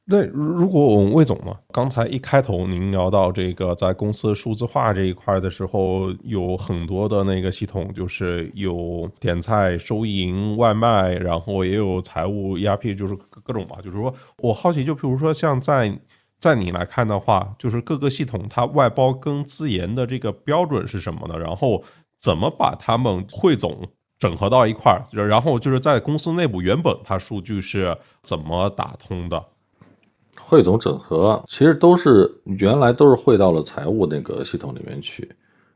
对，如果我们魏总呢？刚才一开头您聊到这个在公司数字化这一块的时候，有很多的那个系统，就是有点菜、收银、外卖，然后也有财务 ERP，就是各种吧。就是说我好奇，就比如说像在在你来看的话，就是各个系统它外包跟自研的这个标准是什么呢？然后怎么把它们汇总整合到一块儿？然后就是在公司内部原本它数据是怎么打通的？汇总整合其实都是原来都是汇到了财务那个系统里面去，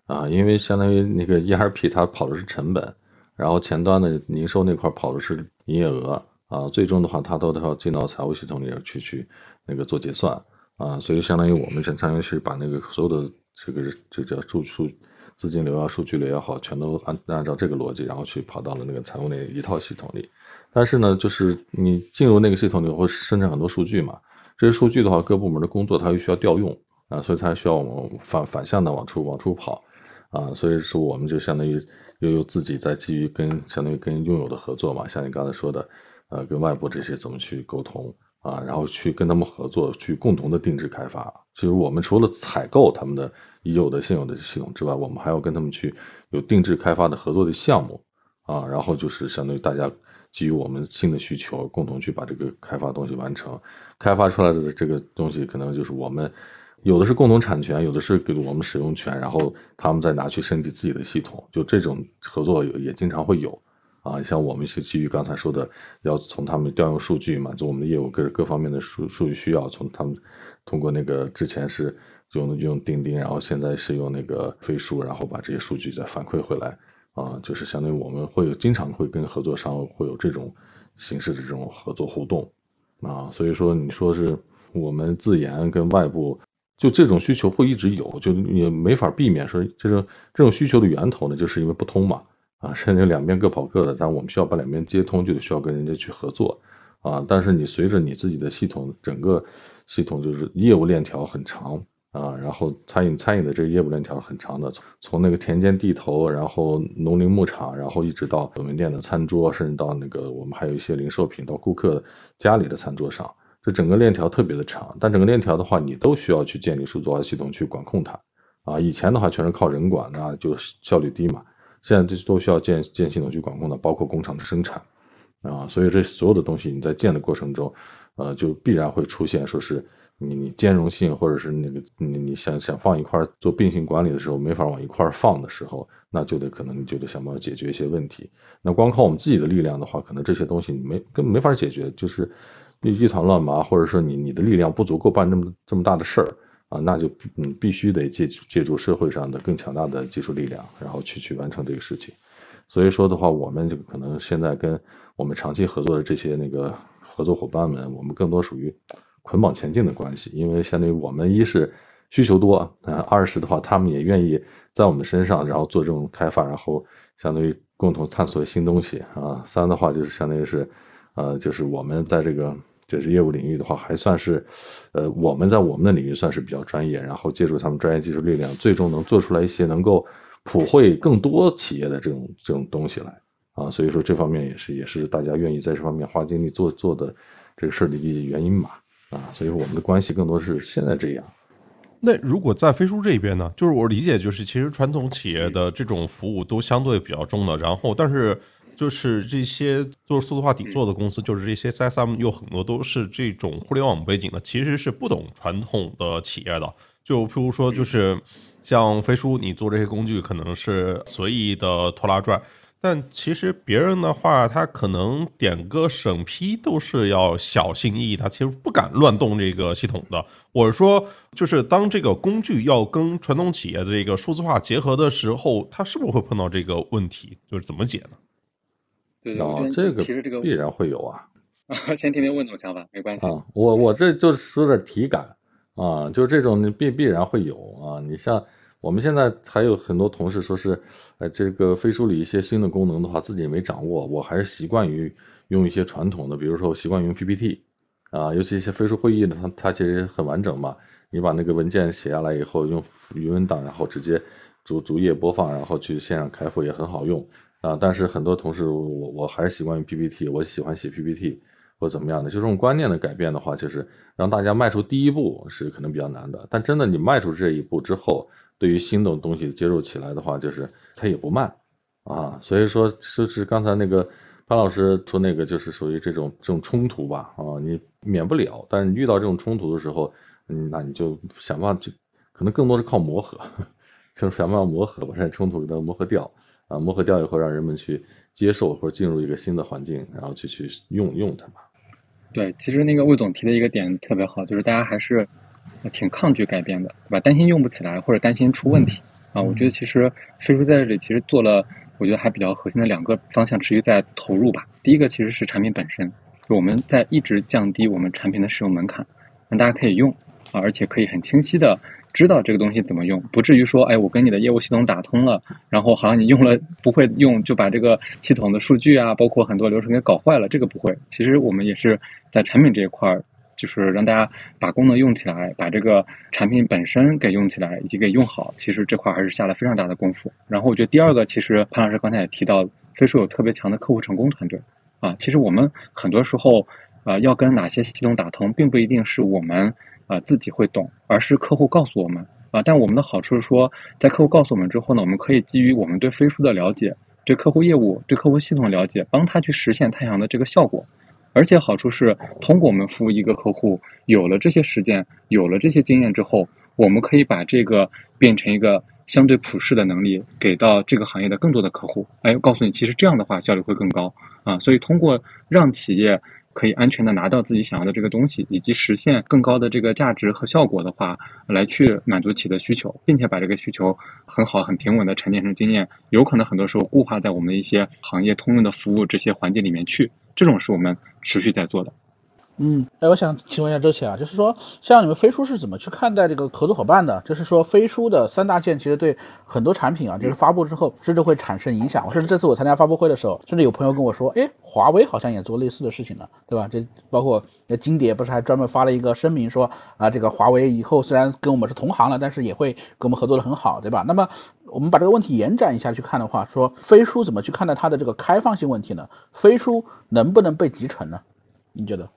啊，因为相当于那个 ERP 它跑的是成本，然后前端的营收那块跑的是营业额，啊，最终的话它都都要进到财务系统里面去去那个做结算，啊，所以相当于我们相当于是把那个所有的这个这叫数数资金流啊、数据流也好，全都按按照这个逻辑，然后去跑到了那个财务那一套系统里。但是呢，就是你进入那个系统里会生成很多数据嘛。这些数据的话，各部门的工作它又需要调用啊，所以它需要我们反反向的往出往出跑啊，所以说我们就相当于又有自己在基于跟相当于跟拥有的合作嘛，像你刚才说的，呃，跟外部这些怎么去沟通啊，然后去跟他们合作，去共同的定制开发。其实我们除了采购他们的已有的现有的系统之外，我们还要跟他们去有定制开发的合作的项目啊，然后就是相当于大家。基于我们新的需求，共同去把这个开发东西完成。开发出来的这个东西，可能就是我们有的是共同产权，有的是给我们使用权，然后他们再拿去升级自己的系统。就这种合作也经常会有啊。像我们是基于刚才说的，要从他们调用数据，满足我们的业务各各方面的数数据需要。从他们通过那个之前是用用钉钉，然后现在是用那个飞书，然后把这些数据再反馈回来。啊，就是相当于我们会有经常会跟合作商会有这种形式的这种合作互动，啊，所以说你说是我们自研跟外部就这种需求会一直有，就也没法避免说就是这种需求的源头呢，就是因为不通嘛，啊，甚至两边各跑各的，但我们需要把两边接通，就得需要跟人家去合作，啊，但是你随着你自己的系统整个系统就是业务链条很长。啊，然后餐饮餐饮的这个业务链条很长的，从从那个田间地头，然后农林牧场，然后一直到我们店的餐桌，甚至到那个我们还有一些零售品到顾客家里的餐桌上，这整个链条特别的长。但整个链条的话，你都需要去建立数字化系统去管控它。啊，以前的话全是靠人管，那就效率低嘛。现在这都需要建建系统去管控的，包括工厂的生产。啊，所以这所有的东西你在建的过程中，呃，就必然会出现说是。你你兼容性，或者是那个你你想想放一块做并行管理的时候，没法往一块放的时候，那就得可能你就得想办法解决一些问题。那光靠我们自己的力量的话，可能这些东西你没根本没法解决，就是一一团乱麻，或者说你你的力量不足够办这么这么大的事儿啊，那就嗯必须得借借助社会上的更强大的技术力量，然后去去完成这个事情。所以说的话，我们这个可能现在跟我们长期合作的这些那个合作伙伴们，我们更多属于。捆绑前进的关系，因为相当于我们一是需求多，啊，二是的话，他们也愿意在我们身上，然后做这种开发，然后相当于共同探索新东西啊。三的话就是相当于是，呃，就是我们在这个就是业务领域的话，还算是，呃，我们在我们的领域算是比较专业，然后借助他们专业技术力量，最终能做出来一些能够普惠更多企业的这种这种东西来啊。所以说这方面也是也是大家愿意在这方面花精力做做的这个事儿的一个原因吧。啊，所以说我们的关系更多是现在这样。那如果在飞书这边呢？就是我理解，就是其实传统企业的这种服务都相对比较重的，然后但是就是这些做数字化底座的公司，就是这些 CSM 有很多都是这种互联网背景的，其实是不懂传统的企业的。就譬如说，就是像飞书，你做这些工具可能是随意的拖拉拽。但其实别人的话，他可能点个审批都是要小心翼翼，他其实不敢乱动这个系统的。我是说，就是当这个工具要跟传统企业的这个数字化结合的时候，他是不是会碰到这个问题？就是怎么解呢？对，这个其实这个必然会有啊。(laughs) 先听听问总想法，没关系啊。我我这就是说点体感啊，就是这种必必然会有啊。你像。我们现在还有很多同事说是，呃，这个飞书里一些新的功能的话，自己也没掌握。我还是习惯于用一些传统的，比如说我习惯用 PPT，啊，尤其一些飞书会议的，它它其实很完整嘛。你把那个文件写下来以后，用云文档，然后直接逐逐页播放，然后去线上开会也很好用啊。但是很多同事，我我还是习惯于 PPT，我喜欢写 PPT 或怎么样的。就这种观念的改变的话，就是让大家迈出第一步是可能比较难的。但真的你迈出这一步之后，对于新的东西接受起来的话，就是它也不慢啊。所以说，就是刚才那个潘老师说那个，就是属于这种这种冲突吧啊，你免不了。但是遇到这种冲突的时候，嗯，那你就想办法，就可能更多是靠磨合，(laughs) 就是想办法磨合，把这冲突给它磨合掉啊，磨合掉以后，让人们去接受或者进入一个新的环境，然后去去用用它嘛。对，其实那个魏总提的一个点特别好，就是大家还是挺抗拒改变的，对吧？担心用不起来或者担心出问题啊。我觉得其实飞书在这里其实做了，我觉得还比较核心的两个方向，持续在投入吧。第一个其实是产品本身，就我们在一直降低我们产品的使用门槛，让大家可以用。啊，而且可以很清晰的知道这个东西怎么用，不至于说，哎，我跟你的业务系统打通了，然后好像你用了不会用，就把这个系统的数据啊，包括很多流程给搞坏了。这个不会。其实我们也是在产品这一块儿，就是让大家把功能用起来，把这个产品本身给用起来，以及给用好。其实这块还是下了非常大的功夫。然后我觉得第二个，其实潘老师刚才也提到，飞书有特别强的客户成功团队啊。其实我们很多时候，呃，要跟哪些系统打通，并不一定是我们。啊，自己会懂，而是客户告诉我们啊。但我们的好处是说，在客户告诉我们之后呢，我们可以基于我们对飞书的了解、对客户业务、对客户系统了解，帮他去实现太阳的这个效果。而且好处是，通过我们服务一个客户，有了这些实践，有了这些经验之后，我们可以把这个变成一个相对普适的能力，给到这个行业的更多的客户。哎，告诉你，其实这样的话效率会更高啊。所以通过让企业。可以安全的拿到自己想要的这个东西，以及实现更高的这个价值和效果的话，来去满足企业的需求，并且把这个需求很好、很平稳的沉淀成经验，有可能很多时候固化在我们的一些行业通用的服务这些环节里面去，这种是我们持续在做的。嗯，哎，我想请问一下周琦啊，就是说，像你们飞书是怎么去看待这个合作伙伴的？就是说，飞书的三大件其实对很多产品啊，就是发布之后甚至会产生影响。甚至这次我参加发布会的时候，甚至有朋友跟我说，哎，华为好像也做类似的事情了，对吧？这包括那金蝶不是还专门发了一个声明说啊，这个华为以后虽然跟我们是同行了，但是也会跟我们合作的很好，对吧？那么我们把这个问题延展一下去看的话，说飞书怎么去看待它的这个开放性问题呢？飞书能不能被集成呢？你觉得？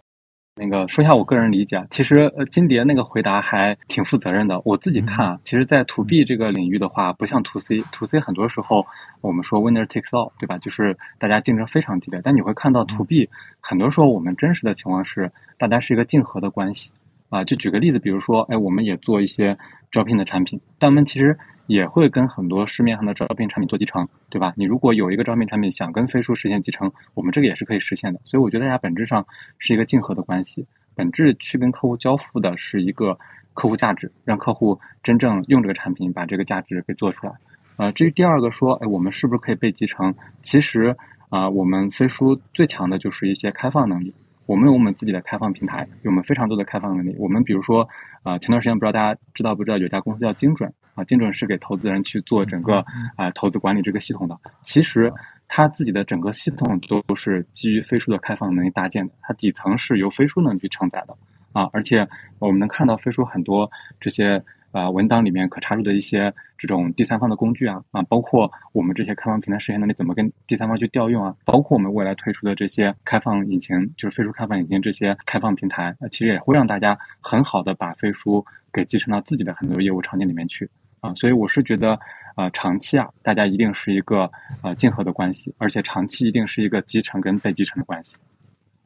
那个说一下我个人理解，其实呃金蝶那个回答还挺负责任的。我自己看啊，其实，在 to B 这个领域的话，不像 to C，to C 很多时候我们说 winner takes all，对吧？就是大家竞争非常激烈。但你会看到 to B，很多时候我们真实的情况是，大家是一个竞合的关系啊。就举个例子，比如说，哎，我们也做一些招聘的产品，但我们其实。也会跟很多市面上的招聘产品做集成，对吧？你如果有一个招聘产品想跟飞书实现集成，我们这个也是可以实现的。所以我觉得大家本质上是一个竞合的关系，本质去跟客户交付的是一个客户价值，让客户真正用这个产品把这个价值给做出来。呃，至于第二个说，哎，我们是不是可以被集成？其实啊，我们飞书最强的就是一些开放能力。我们有我们自己的开放平台，有我们非常多的开放能力。我们比如说，啊，前段时间不知道大家知道不知道，有家公司叫精准啊，精准是给投资人去做整个啊投资管理这个系统的。其实它自己的整个系统都是基于飞书的开放能力搭建的，它底层是由飞书能力去承载的啊。而且我们能看到飞书很多这些。啊，文档里面可插入的一些这种第三方的工具啊，啊，包括我们这些开放平台实现能力怎么跟第三方去调用啊，包括我们未来推出的这些开放引擎，就是飞书开放引擎这些开放平台，其实也会让大家很好的把飞书给集成到自己的很多业务场景里面去啊，所以我是觉得，呃，长期啊，大家一定是一个呃竞合的关系，而且长期一定是一个集成跟被集成的关系。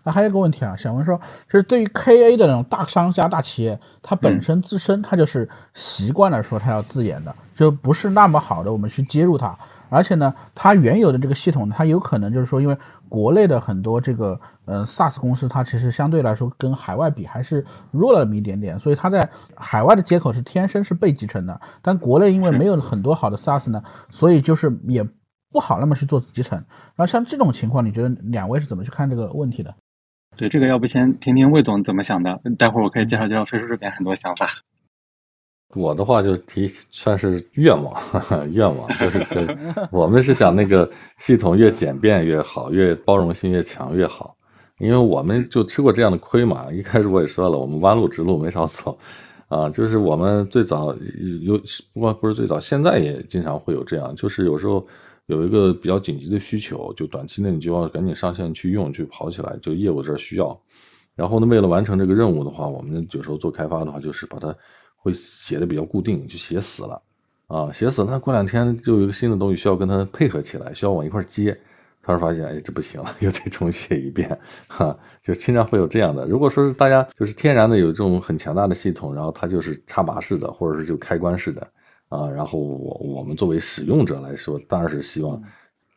那还有一个问题啊，想问说，就是对于 KA 的那种大商家、大企业，它本身自身它就是习惯了说它要自研的，就不是那么好的我们去接入它。而且呢，它原有的这个系统，它有可能就是说，因为国内的很多这个呃 SaaS 公司，它其实相对来说跟海外比还是弱了那么一点点，所以它在海外的接口是天生是被集成的。但国内因为没有很多好的 SaaS 呢，所以就是也不好那么去做集成。然后像这种情况，你觉得两位是怎么去看这个问题的？对这个，要不先听听魏总怎么想的？待会儿我可以介绍介绍飞书这边很多想法。我的话就提算是愿望，(laughs) 愿望就是是，(laughs) 我们是想那个系统越简便越好，越包容性越强越好。因为我们就吃过这样的亏嘛。一开始我也说了，我们弯路直路没少走，啊，就是我们最早有不光不是最早，现在也经常会有这样，就是有时候有一个比较紧急的需求，就短期内你就要赶紧上线去用，去跑起来，就业务这需要。然后呢，为了完成这个任务的话，我们有时候做开发的话，就是把它会写的比较固定，就写死了，啊，写死了，那过两天就有一个新的东西需要跟它配合起来，需要往一块接。突然发现，哎，这不行了，又得重写一遍，(laughs) 哈，就经常会有这样的。如果说是大家就是天然的有这种很强大的系统，然后它就是插拔式的，或者是就开关式的，啊，然后我我们作为使用者来说，当然是希望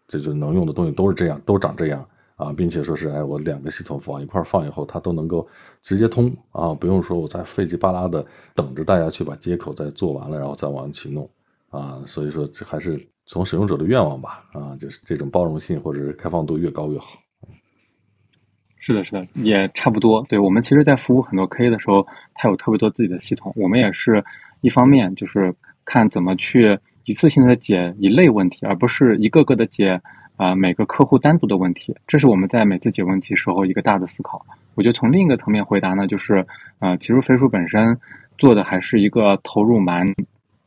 这就能用的东西都是这样，都长这样啊，并且说是，哎，我两个系统往一块放以后，它都能够直接通啊，不用说我再费劲巴拉的等着大家去把接口再做完了，然后再往起弄啊，所以说这还是。从使用者的愿望吧，啊，就是这种包容性或者是开放度越高越好。是的，是的，也差不多。对我们其实，在服务很多 K 的时候，它有特别多自己的系统。我们也是一方面就是看怎么去一次性的解一类问题，而不是一个个的解啊每个客户单独的问题。这是我们在每次解问题时候一个大的思考。我觉得从另一个层面回答呢，就是呃，其实飞书本身做的还是一个投入蛮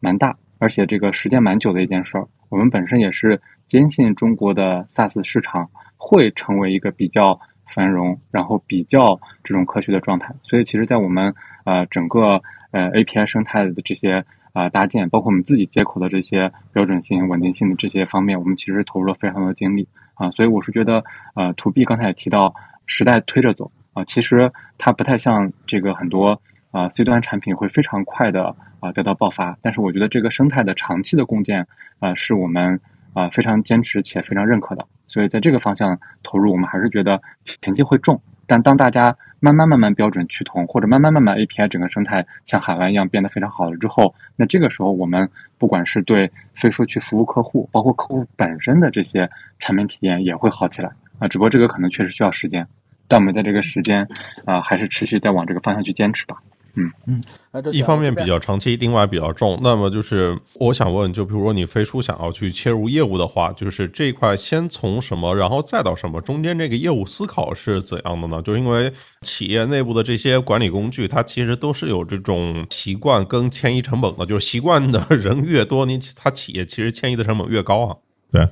蛮大，而且这个时间蛮久的一件事儿。我们本身也是坚信中国的 SaaS 市场会成为一个比较繁荣，然后比较这种科学的状态。所以，其实，在我们呃整个呃 API 生态的这些啊搭建，包括我们自己接口的这些标准性、稳定性的这些方面，我们其实投入了非常多的精力啊。所以，我是觉得呃，To B 刚才也提到，时代推着走啊，其实它不太像这个很多啊 C 端产品会非常快的。啊，得到爆发，但是我觉得这个生态的长期的共建，啊，是我们啊非常坚持且非常认可的。所以在这个方向投入，我们还是觉得前期会重。但当大家慢慢慢慢标准趋同，或者慢慢慢慢 API 整个生态像海外一样变得非常好了之后，那这个时候我们不管是对飞书去服务客户，包括客户本身的这些产品体验也会好起来啊。只不过这个可能确实需要时间，但我们在这个时间啊，还是持续在往这个方向去坚持吧。嗯嗯，一方面比较长期，另外比较重。那么就是我想问，就比如说你飞书想要去切入业务的话，就是这一块先从什么，然后再到什么，中间这个业务思考是怎样的呢？就是因为企业内部的这些管理工具，它其实都是有这种习惯跟迁移成本的，就是习惯的人越多，你它企业其实迁移的成本越高啊。对，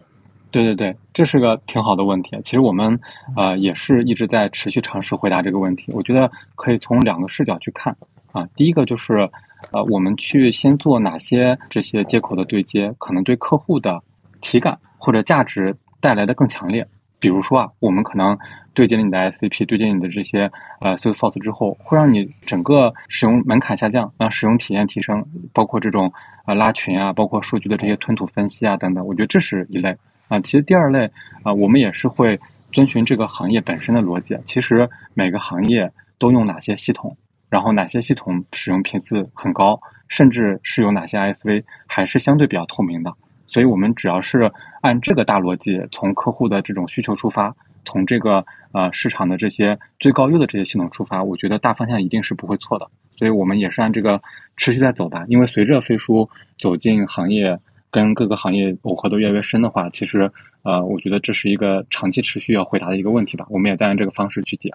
对对对，这是个挺好的问题。其实我们呃也是一直在持续尝试回答这个问题。我觉得可以从两个视角去看。啊，第一个就是，呃，我们去先做哪些这些接口的对接，可能对客户的体感或者价值带来的更强烈。比如说啊，我们可能对接了你的 SCP，对接你的这些呃 Salesforce 之后，会让你整个使用门槛下降，让使用体验提升，包括这种呃拉群啊，包括数据的这些吞吐分析啊等等。我觉得这是一类啊。其实第二类啊，我们也是会遵循这个行业本身的逻辑。其实每个行业都用哪些系统？然后哪些系统使用频次很高，甚至是有哪些 SV 还是相对比较透明的？所以我们只要是按这个大逻辑，从客户的这种需求出发，从这个呃市场的这些最高优的这些系统出发，我觉得大方向一定是不会错的。所以我们也是按这个持续在走吧。因为随着飞书走进行业，跟各个行业耦合的越来越深的话，其实呃，我觉得这是一个长期持续要回答的一个问题吧。我们也在按这个方式去解。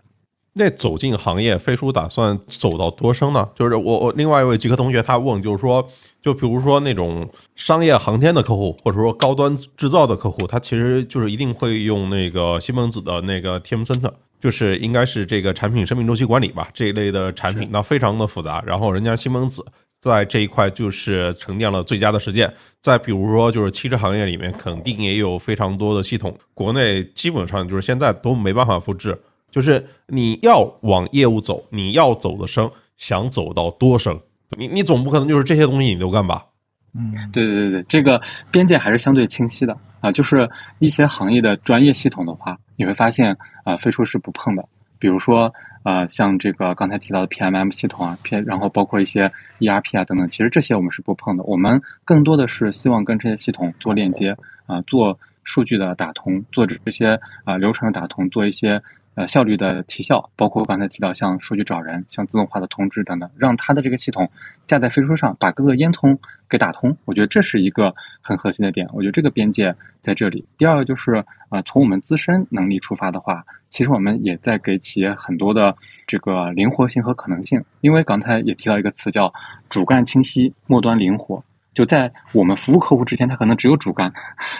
那走进行业，飞书打算走到多深呢？就是我我另外一位极客同学他问，就是说，就比如说那种商业航天的客户，或者说高端制造的客户，他其实就是一定会用那个西门子的那个 TM Center，就是应该是这个产品生命周期管理吧这一类的产品，那非常的复杂。然后人家西门子在这一块就是沉淀了最佳的实践。再比如说，就是汽车行业里面肯定也有非常多的系统，国内基本上就是现在都没办法复制。就是你要往业务走，你要走的深，想走到多深，你你总不可能就是这些东西你都干吧？嗯，对对对对，这个边界还是相对清晰的啊。就是一些行业的专业系统的话，你会发现啊，飞书是不碰的。比如说啊，像这个刚才提到的 PMM 系统啊，P，然后包括一些 ERP 啊等等，其实这些我们是不碰的。我们更多的是希望跟这些系统做链接啊，做数据的打通，做这些啊流程的打通，做一些。呃效率的提效，包括刚才提到像数据找人、像自动化的通知等等，让它的这个系统架在飞书上，把各个烟囱给打通。我觉得这是一个很核心的点。我觉得这个边界在这里。第二个就是呃，从我们自身能力出发的话，其实我们也在给企业很多的这个灵活性和可能性。因为刚才也提到一个词叫主干清晰，末端灵活。就在我们服务客户之前，他可能只有主干，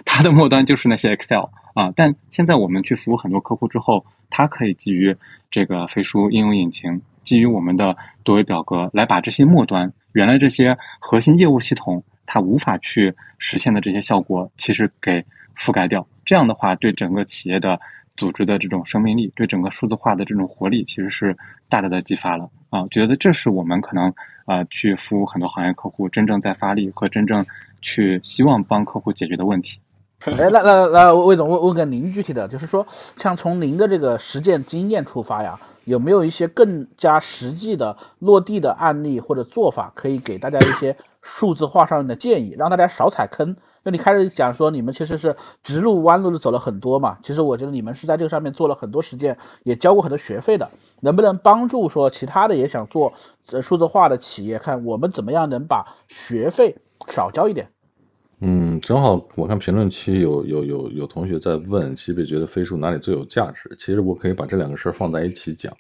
他的末端就是那些 Excel 啊。但现在我们去服务很多客户之后，它可以基于这个飞书应用引擎，基于我们的多维表格，来把这些末端原来这些核心业务系统它无法去实现的这些效果，其实给覆盖掉。这样的话，对整个企业的组织的这种生命力，对整个数字化的这种活力，其实是大大的激发了啊。觉得这是我们可能。啊，去服务很多行业客户，真正在发力和真正去希望帮客户解决的问题。(laughs) 哎，那那那魏总问问个您具体的，就是说，像从您的这个实践经验出发呀，有没有一些更加实际的落地的案例或者做法，可以给大家一些数字化上面的建议，让大家少踩坑？就你开始讲说，你们其实是直路弯路的走了很多嘛，其实我觉得你们是在这个上面做了很多实践，也交过很多学费的。能不能帮助说其他的也想做呃数字化的企业，看我们怎么样能把学费少交一点？嗯，正好我看评论区有有有有同学在问，西北觉得飞书哪里最有价值？其实我可以把这两个事儿放在一起讲，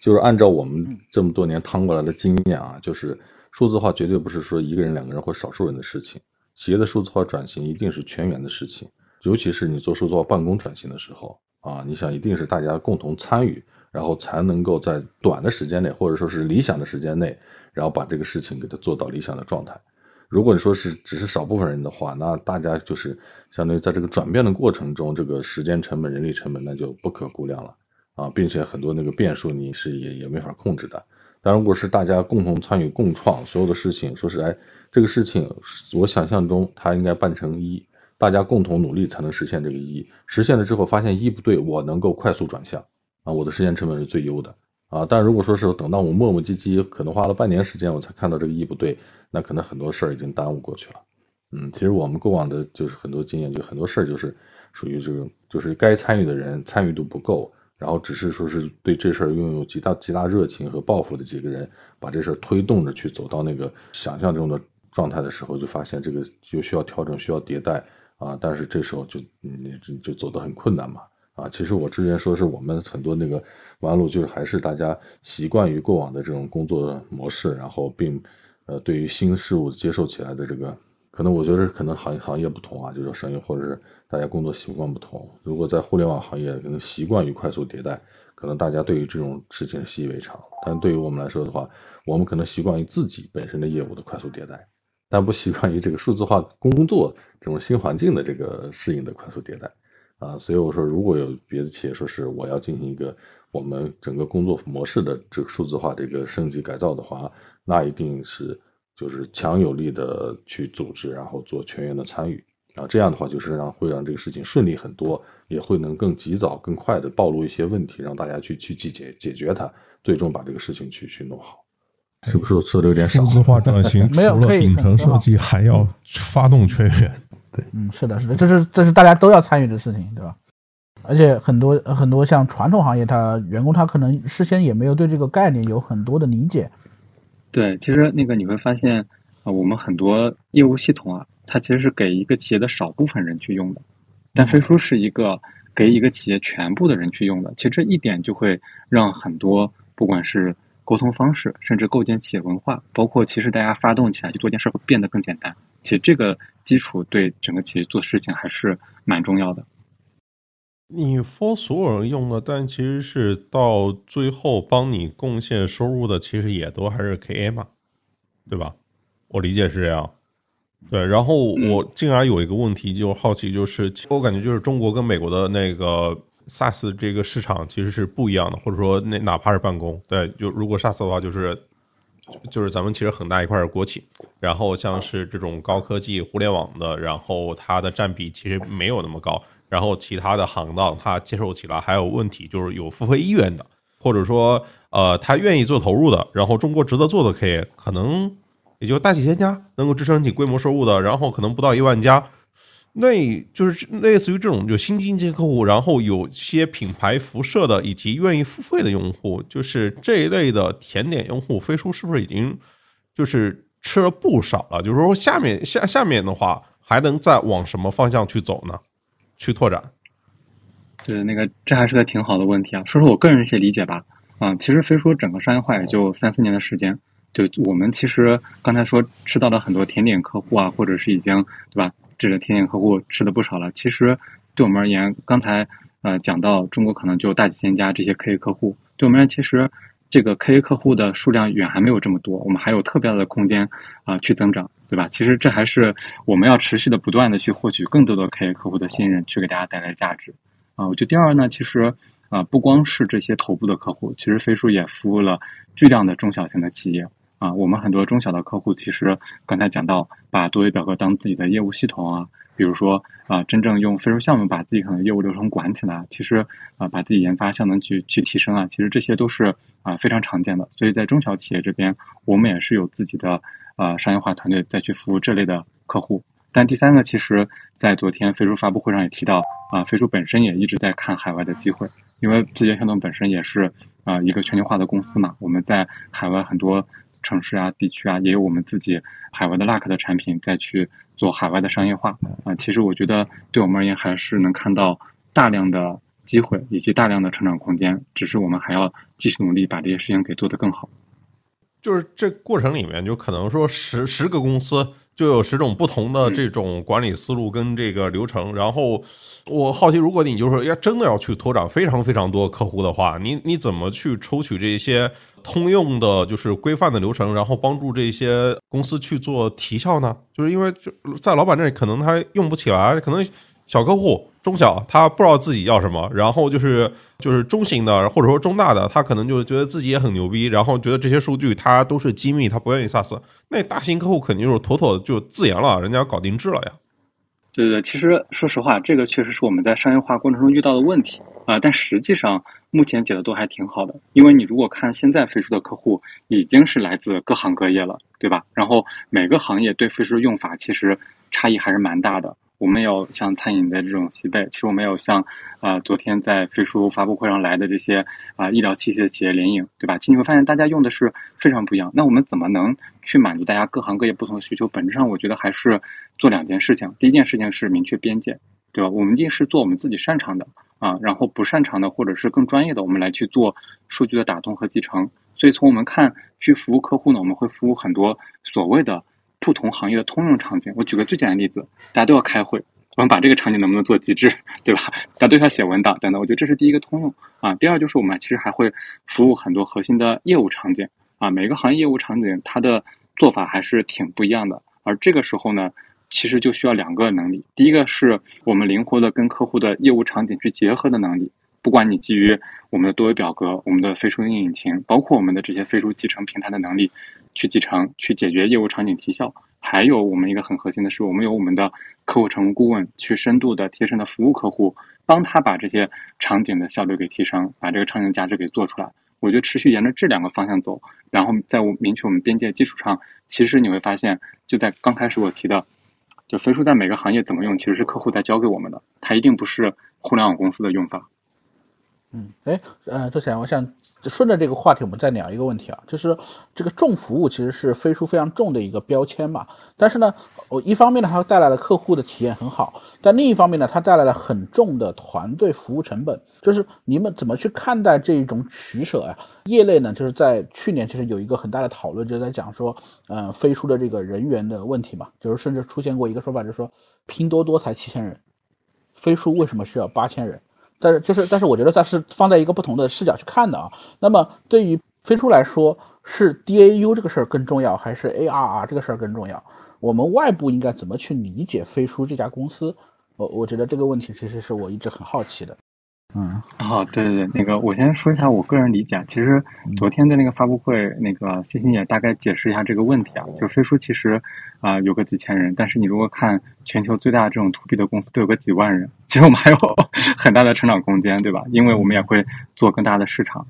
就是按照我们这么多年趟过来的经验啊，就是数字化绝对不是说一个人、两个人或少数人的事情，企业的数字化转型一定是全员的事情，尤其是你做数字化办公转型的时候啊，你想一定是大家共同参与。然后才能够在短的时间内，或者说是理想的时间内，然后把这个事情给它做到理想的状态。如果你说是只是少部分人的话，那大家就是相当于在这个转变的过程中，这个时间成本、人力成本那就不可估量了啊，并且很多那个变数你是也也没法控制的。但如果是大家共同参与、共创所有的事情，说是哎，这个事情我想象中它应该办成一，大家共同努力才能实现这个一。实现了之后发现一不对，我能够快速转向。啊，我的时间成本是最优的啊！但如果说是等到我磨磨唧唧，可能花了半年时间我才看到这个一不对，那可能很多事儿已经耽误过去了。嗯，其实我们过往的就是很多经验，就很多事儿就是属于这个，就是该参与的人参与度不够，然后只是说是对这事儿拥有极大极大热情和抱负的几个人，把这事儿推动着去走到那个想象中的状态的时候，就发现这个就需要调整，需要迭代啊！但是这时候就你就就走得很困难嘛。啊，其实我之前说是我们很多那个弯路，就是还是大家习惯于过往的这种工作模式，然后并呃对于新事物接受起来的这个，可能我觉得可能行行业不同啊，就是生意或者是大家工作习惯不同。如果在互联网行业可能习惯于快速迭代，可能大家对于这种事情习以为常。但对于我们来说的话，我们可能习惯于自己本身的业务的快速迭代，但不习惯于这个数字化工作这种新环境的这个适应的快速迭代。啊，所以我说，如果有别的企业说是我要进行一个我们整个工作模式的这个数字化这个升级改造的话，那一定是就是强有力的去组织，然后做全员的参与啊，这样的话就是让会让这个事情顺利很多，也会能更及早、更快的暴露一些问题，让大家去去解解解决它，最终把这个事情去去弄好。是不是说的有点少？数字化转型 (laughs) 除了顶层设计，还要发动全员。(laughs) 对，嗯，是的，是的，这是这是大家都要参与的事情，对吧？而且很多很多像传统行业，他员工他可能事先也没有对这个概念有很多的理解。对，其实那个你会发现啊，我们很多业务系统啊，它其实是给一个企业的少部分人去用的，但飞书是一个给一个企业全部的人去用的。其实这一点就会让很多不管是沟通方式，甚至构建企业文化，包括其实大家发动起来去做件事会变得更简单。其实这个基础对整个企业做事情还是蛮重要的。你 for 所有人用的，但其实是到最后帮你贡献收入的，其实也都还是 KA 嘛，对吧？我理解是这样。对，然后我进而有一个问题，就好奇，就是我感觉就是中国跟美国的那个 SaaS 这个市场其实是不一样的，或者说那哪怕是办公，对，就如果 SaaS 的话，就是。就是咱们其实很大一块是国企，然后像是这种高科技互联网的，然后它的占比其实没有那么高，然后其他的行当它接受起来还有问题，就是有付费意愿的，或者说呃他愿意做投入的，然后中国值得做的可以可能也就大几千家能够支撑起规模收入的，然后可能不到一万家，那就是类似于这种就新经济客户，然后有些品牌辐射的以及愿意付费的用户，就是这一类的甜点用户，飞书是不是已经就是吃了不少了？就是说下面下下面的话还能再往什么方向去走呢？去拓展？对，那个这还是个挺好的问题啊。说说我个人一些理解吧。啊，其实飞书整个商业化也就三四年的时间。对我们其实刚才说吃到了很多甜点客户啊，或者是已经对吧？这个甜点客户吃的不少了。其实对我们而言，刚才呃讲到中国可能就大几千家这些 KA 客户，对我们而言，其实这个 KA 客户的数量远还没有这么多，我们还有特别大的空间啊去增长，对吧？其实这还是我们要持续的不断的去获取更多的 KA 客户的信任，去给大家带来价值啊。我觉得第二呢，其实啊不光是这些头部的客户，其实飞书也服务了巨量的中小型的企业。啊，我们很多中小的客户，其实刚才讲到，把多维表格当自己的业务系统啊，比如说啊，真正用飞书项目把自己可能业务流程管起来，其实啊，把自己研发效能去去提升啊，其实这些都是啊非常常见的。所以在中小企业这边，我们也是有自己的啊商业化团队再去服务这类的客户。但第三个，其实在昨天飞书发布会上也提到啊，飞书本身也一直在看海外的机会，因为字节跳动本身也是啊一个全球化的公司嘛，我们在海外很多。城市啊，地区啊，也有我们自己海外的 Luck 的产品再去做海外的商业化啊。其实我觉得对我们而言，还是能看到大量的机会以及大量的成长空间。只是我们还要继续努力，把这些事情给做得更好。就是这过程里面，就可能说十十个公司。就有十种不同的这种管理思路跟这个流程，然后我好奇，如果你就是要真的要去拓展非常非常多客户的话，你你怎么去抽取这些通用的，就是规范的流程，然后帮助这些公司去做提效呢？就是因为就在老板这里，可能他用不起来，可能。小客户、中小，他不知道自己要什么，然后就是就是中型的或者说中大的，他可能就是觉得自己也很牛逼，然后觉得这些数据他都是机密，他不愿意 SaaS。那大型客户肯定就是妥妥就自研了，人家搞定制了呀。对对对，其实说实话，这个确实是我们在商业化过程中遇到的问题啊，但实际上目前解的都还挺好的，因为你如果看现在飞书的客户，已经是来自各行各业了，对吧？然后每个行业对飞书的用法其实差异还是蛮大的。我们有像餐饮的这种西贝，其实我们有像啊，昨天在飞书发布会上来的这些啊医疗器械的企业联影，对吧？其实你会发现大家用的是非常不一样。那我们怎么能去满足大家各行各业不同的需求？本质上我觉得还是做两件事情。第一件事情是明确边界，对吧？我们一定是做我们自己擅长的啊，然后不擅长的或者是更专业的，我们来去做数据的打通和集成。所以从我们看去服务客户呢，我们会服务很多所谓的。不同行业的通用场景，我举个最简单的例子，大家都要开会，我们把这个场景能不能做极致，对吧？大家都要写文档等等，我觉得这是第一个通用啊。第二就是我们其实还会服务很多核心的业务场景啊，每个行业业务场景它的做法还是挺不一样的。而这个时候呢，其实就需要两个能力，第一个是我们灵活的跟客户的业务场景去结合的能力。不管你基于我们的多维表格、我们的飞书应用引擎，包括我们的这些飞书集成平台的能力，去集成、去解决业务场景提效，还有我们一个很核心的是，我们有我们的客户成功顾问，去深度的、贴身的服务客户，帮他把这些场景的效率给提升，把这个场景价值给做出来。我觉得持续沿着这两个方向走，然后在我明确我们边界基础上，其实你会发现，就在刚开始我提的，就飞书在每个行业怎么用，其实是客户在教给我们的，它一定不是互联网公司的用法。嗯，哎，呃，周前，我想顺着这个话题，我们再聊一个问题啊，就是这个重服务其实是飞书非常重的一个标签嘛。但是呢，我一方面呢，它带来了客户的体验很好，但另一方面呢，它带来了很重的团队服务成本。就是你们怎么去看待这一种取舍啊？业内呢，就是在去年其实有一个很大的讨论，就在讲说，呃，飞书的这个人员的问题嘛，就是甚至出现过一个说法，就是说拼多多才七千人，飞书为什么需要八千人？但是就是，但是我觉得它是放在一个不同的视角去看的啊。那么对于飞书来说，是 DAU 这个事儿更重要，还是 ARR 这个事儿更重要？我们外部应该怎么去理解飞书这家公司？我我觉得这个问题其实是我一直很好奇的。嗯，好，对对对，那个我先说一下我个人理解。其实昨天的那个发布会，那个欣欣也大概解释一下这个问题啊。就飞书其实啊有个几千人，但是你如果看全球最大的这种 to B 的公司，都有个几万人。其实我们还有 (laughs) 很大的成长空间，对吧？因为我们也会做更大的市场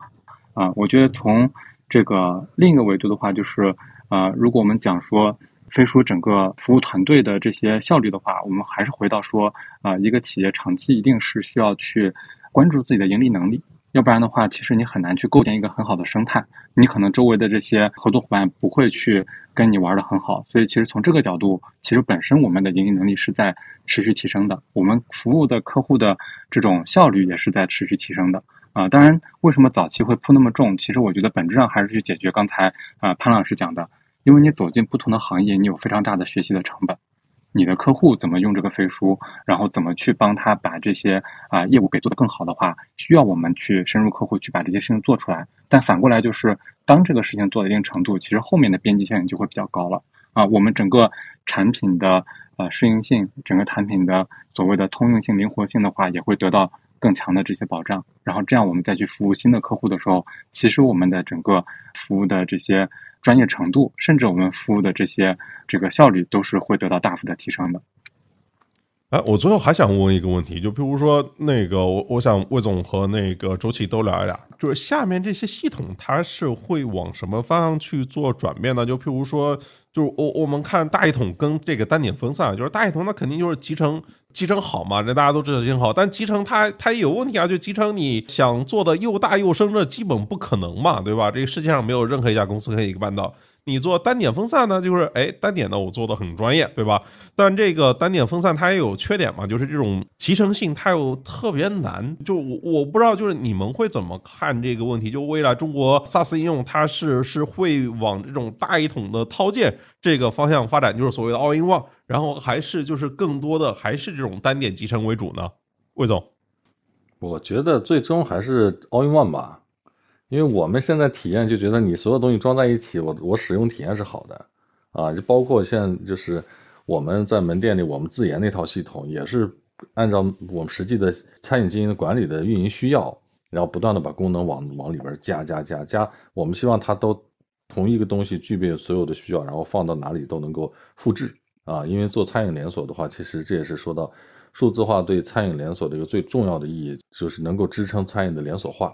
啊。我觉得从这个另一个维度的话，就是啊，如果我们讲说飞书整个服务团队的这些效率的话，我们还是回到说啊，一个企业长期一定是需要去关注自己的盈利能力。要不然的话，其实你很难去构建一个很好的生态。你可能周围的这些合作伙伴不会去跟你玩的很好。所以，其实从这个角度，其实本身我们的盈利能力是在持续提升的。我们服务的客户的这种效率也是在持续提升的。啊，当然，为什么早期会铺那么重？其实我觉得本质上还是去解决刚才啊潘老师讲的，因为你走进不同的行业，你有非常大的学习的成本。你的客户怎么用这个飞书，然后怎么去帮他把这些啊业务给做得更好的话，需要我们去深入客户去把这些事情做出来。但反过来就是，当这个事情做到一定程度，其实后面的边际效应就会比较高了啊。我们整个产品的呃适应性，整个产品的所谓的通用性、灵活性的话，也会得到更强的这些保障。然后这样我们再去服务新的客户的时候，其实我们的整个服务的这些。专业程度，甚至我们服务的这些这个效率，都是会得到大幅的提升的。哎，我最后还想问一个问题，就比如说那个，我我想魏总和那个周琦都聊一聊，就是下面这些系统它是会往什么方向去做转变呢？就譬如说，就是我我们看大一统跟这个单点分散，就是大一统它肯定就是集成集成好嘛，这大家都知道集成好，但集成它它也有问题啊，就集成你想做的又大又深，这基本不可能嘛，对吧？这个世界上没有任何一家公司可以办到。你做单点分散呢，就是哎，单点呢我做的很专业，对吧？但这个单点分散它也有缺点嘛，就是这种集成性它又特别难。就我我不知道，就是你们会怎么看这个问题？就未来中国 SaaS 应用它是是会往这种大一统的套件这个方向发展，就是所谓的 All in One，然后还是就是更多的还是这种单点集成为主呢？魏总，我觉得最终还是 All in One 吧。因为我们现在体验就觉得你所有东西装在一起，我我使用体验是好的，啊，就包括现在就是我们在门店里我们自研那套系统，也是按照我们实际的餐饮经营管理的运营需要，然后不断的把功能往往里边加加加加。我们希望它都同一个东西具备所有的需要，然后放到哪里都能够复制啊。因为做餐饮连锁的话，其实这也是说到数字化对餐饮连锁的一个最重要的意义，就是能够支撑餐饮的连锁化。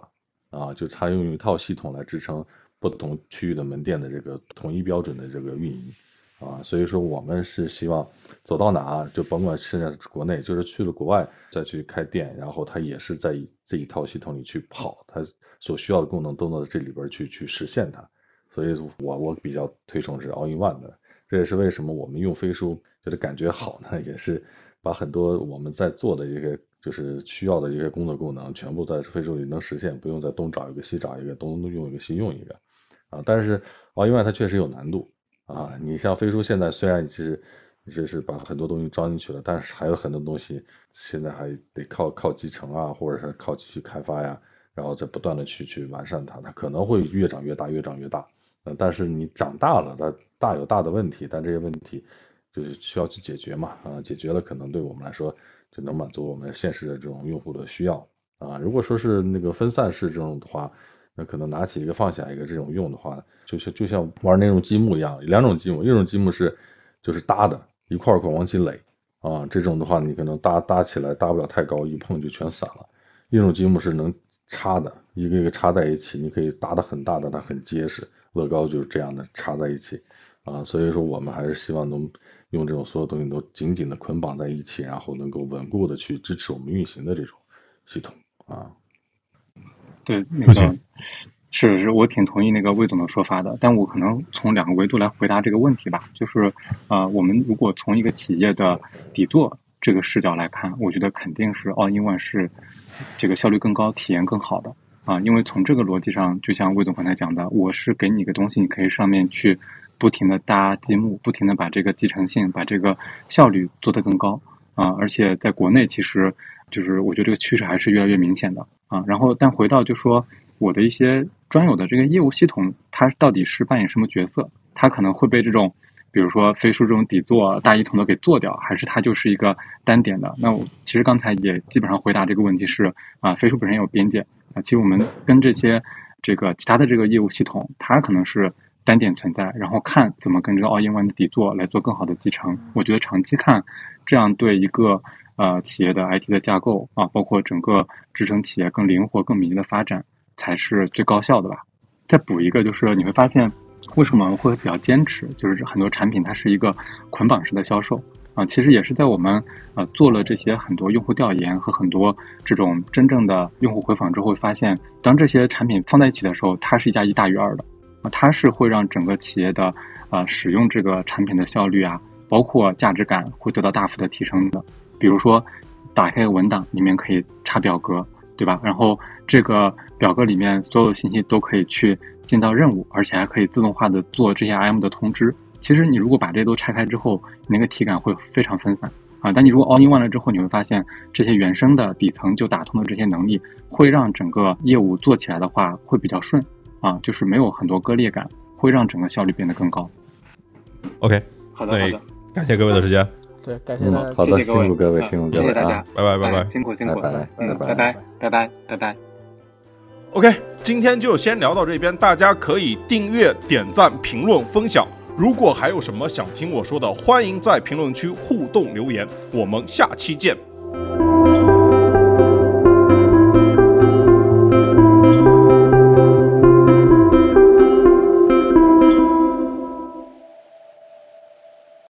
啊，就它用一套系统来支撑不同区域的门店的这个统一标准的这个运营，啊，所以说我们是希望走到哪就甭管现在国内，就是去了国外再去开店，然后它也是在这一套系统里去跑，它所需要的功能都能这里边去去实现它。所以我我比较推崇是 All in One 的，这也是为什么我们用飞书觉得感觉好呢，也是把很多我们在做的一个。就是需要的一些工作功能，全部在飞书里能实现，不用再东找一个西找一个，东用一个西用一个，啊，但是啊，另外它确实有难度啊。你像飞书现在虽然是，就是把很多东西装进去了，但是还有很多东西现在还得靠靠集成啊，或者是靠继续开发呀，然后再不断的去去完善它，它可能会越长越大，越长越大。嗯，但是你长大了，它大有大的问题，但这些问题就是需要去解决嘛，啊，解决了可能对我们来说。就能满足我们现实的这种用户的需要啊！如果说是那个分散式这种的话，那可能拿起一个放下一个这种用的话，就像就像玩那种积木一样，两种积木，一种积木是就是搭的，一块一块往起垒啊，这种的话你可能搭搭起来搭不了太高，一碰就全散了；一种积木是能插的，一个一个插在一起，你可以搭的很大的，它很结实。乐高就是这样的插在一起啊，所以说我们还是希望能。用这种所有东西都紧紧的捆绑在一起，然后能够稳固的去支持我们运行的这种系统啊。对，那个是是，我挺同意那个魏总的说法的。但我可能从两个维度来回答这个问题吧。就是啊，我们如果从一个企业的底座这个视角来看，我觉得肯定是 All in One 是这个效率更高、体验更好的啊。因为从这个逻辑上，就像魏总刚才讲的，我是给你一个东西，你可以上面去。不停的搭积木，不停的把这个集成性、把这个效率做得更高啊！而且在国内，其实就是我觉得这个趋势还是越来越明显的啊。然后，但回到就说我的一些专有的这个业务系统，它到底是扮演什么角色？它可能会被这种，比如说飞书这种底座、大一统的给做掉，还是它就是一个单点的？那我其实刚才也基本上回答这个问题是啊，飞书本身有边界啊。其实我们跟这些这个其他的这个业务系统，它可能是。单点存在，然后看怎么跟这个 All in One 的底座来做更好的集成。我觉得长期看，这样对一个呃企业的 IT 的架构啊，包括整个支撑企业更灵活、更敏捷的发展，才是最高效的吧。再补一个，就是你会发现，为什么会比较坚持？就是很多产品它是一个捆绑式的销售啊，其实也是在我们呃做了这些很多用户调研和很多这种真正的用户回访之后，发现当这些产品放在一起的时候，它是一加一大于二的啊，它是会让整个企业的呃使用这个产品的效率啊，包括价值感会得到大幅的提升的。比如说，打开文档里面可以插表格，对吧？然后这个表格里面所有的信息都可以去。进到任务，而且还可以自动化的做这些 IM 的通知。其实你如果把这些都拆开之后，那个体感会非常分散啊。但你如果 all in one 了之后，你会发现这些原生的底层就打通的这些能力，会让整个业务做起来的话会比较顺啊，就是没有很多割裂感，会让整个效率变得更高。OK，好的好的，感谢各位的时间。对，感谢大家，好的，辛苦各位，辛苦各位，谢谢大家，拜拜拜拜，辛苦辛苦，拜拜拜拜拜拜拜拜。OK，今天就先聊到这边，大家可以订阅、点赞、评论、分享。如果还有什么想听我说的，欢迎在评论区互动留言。我们下期见。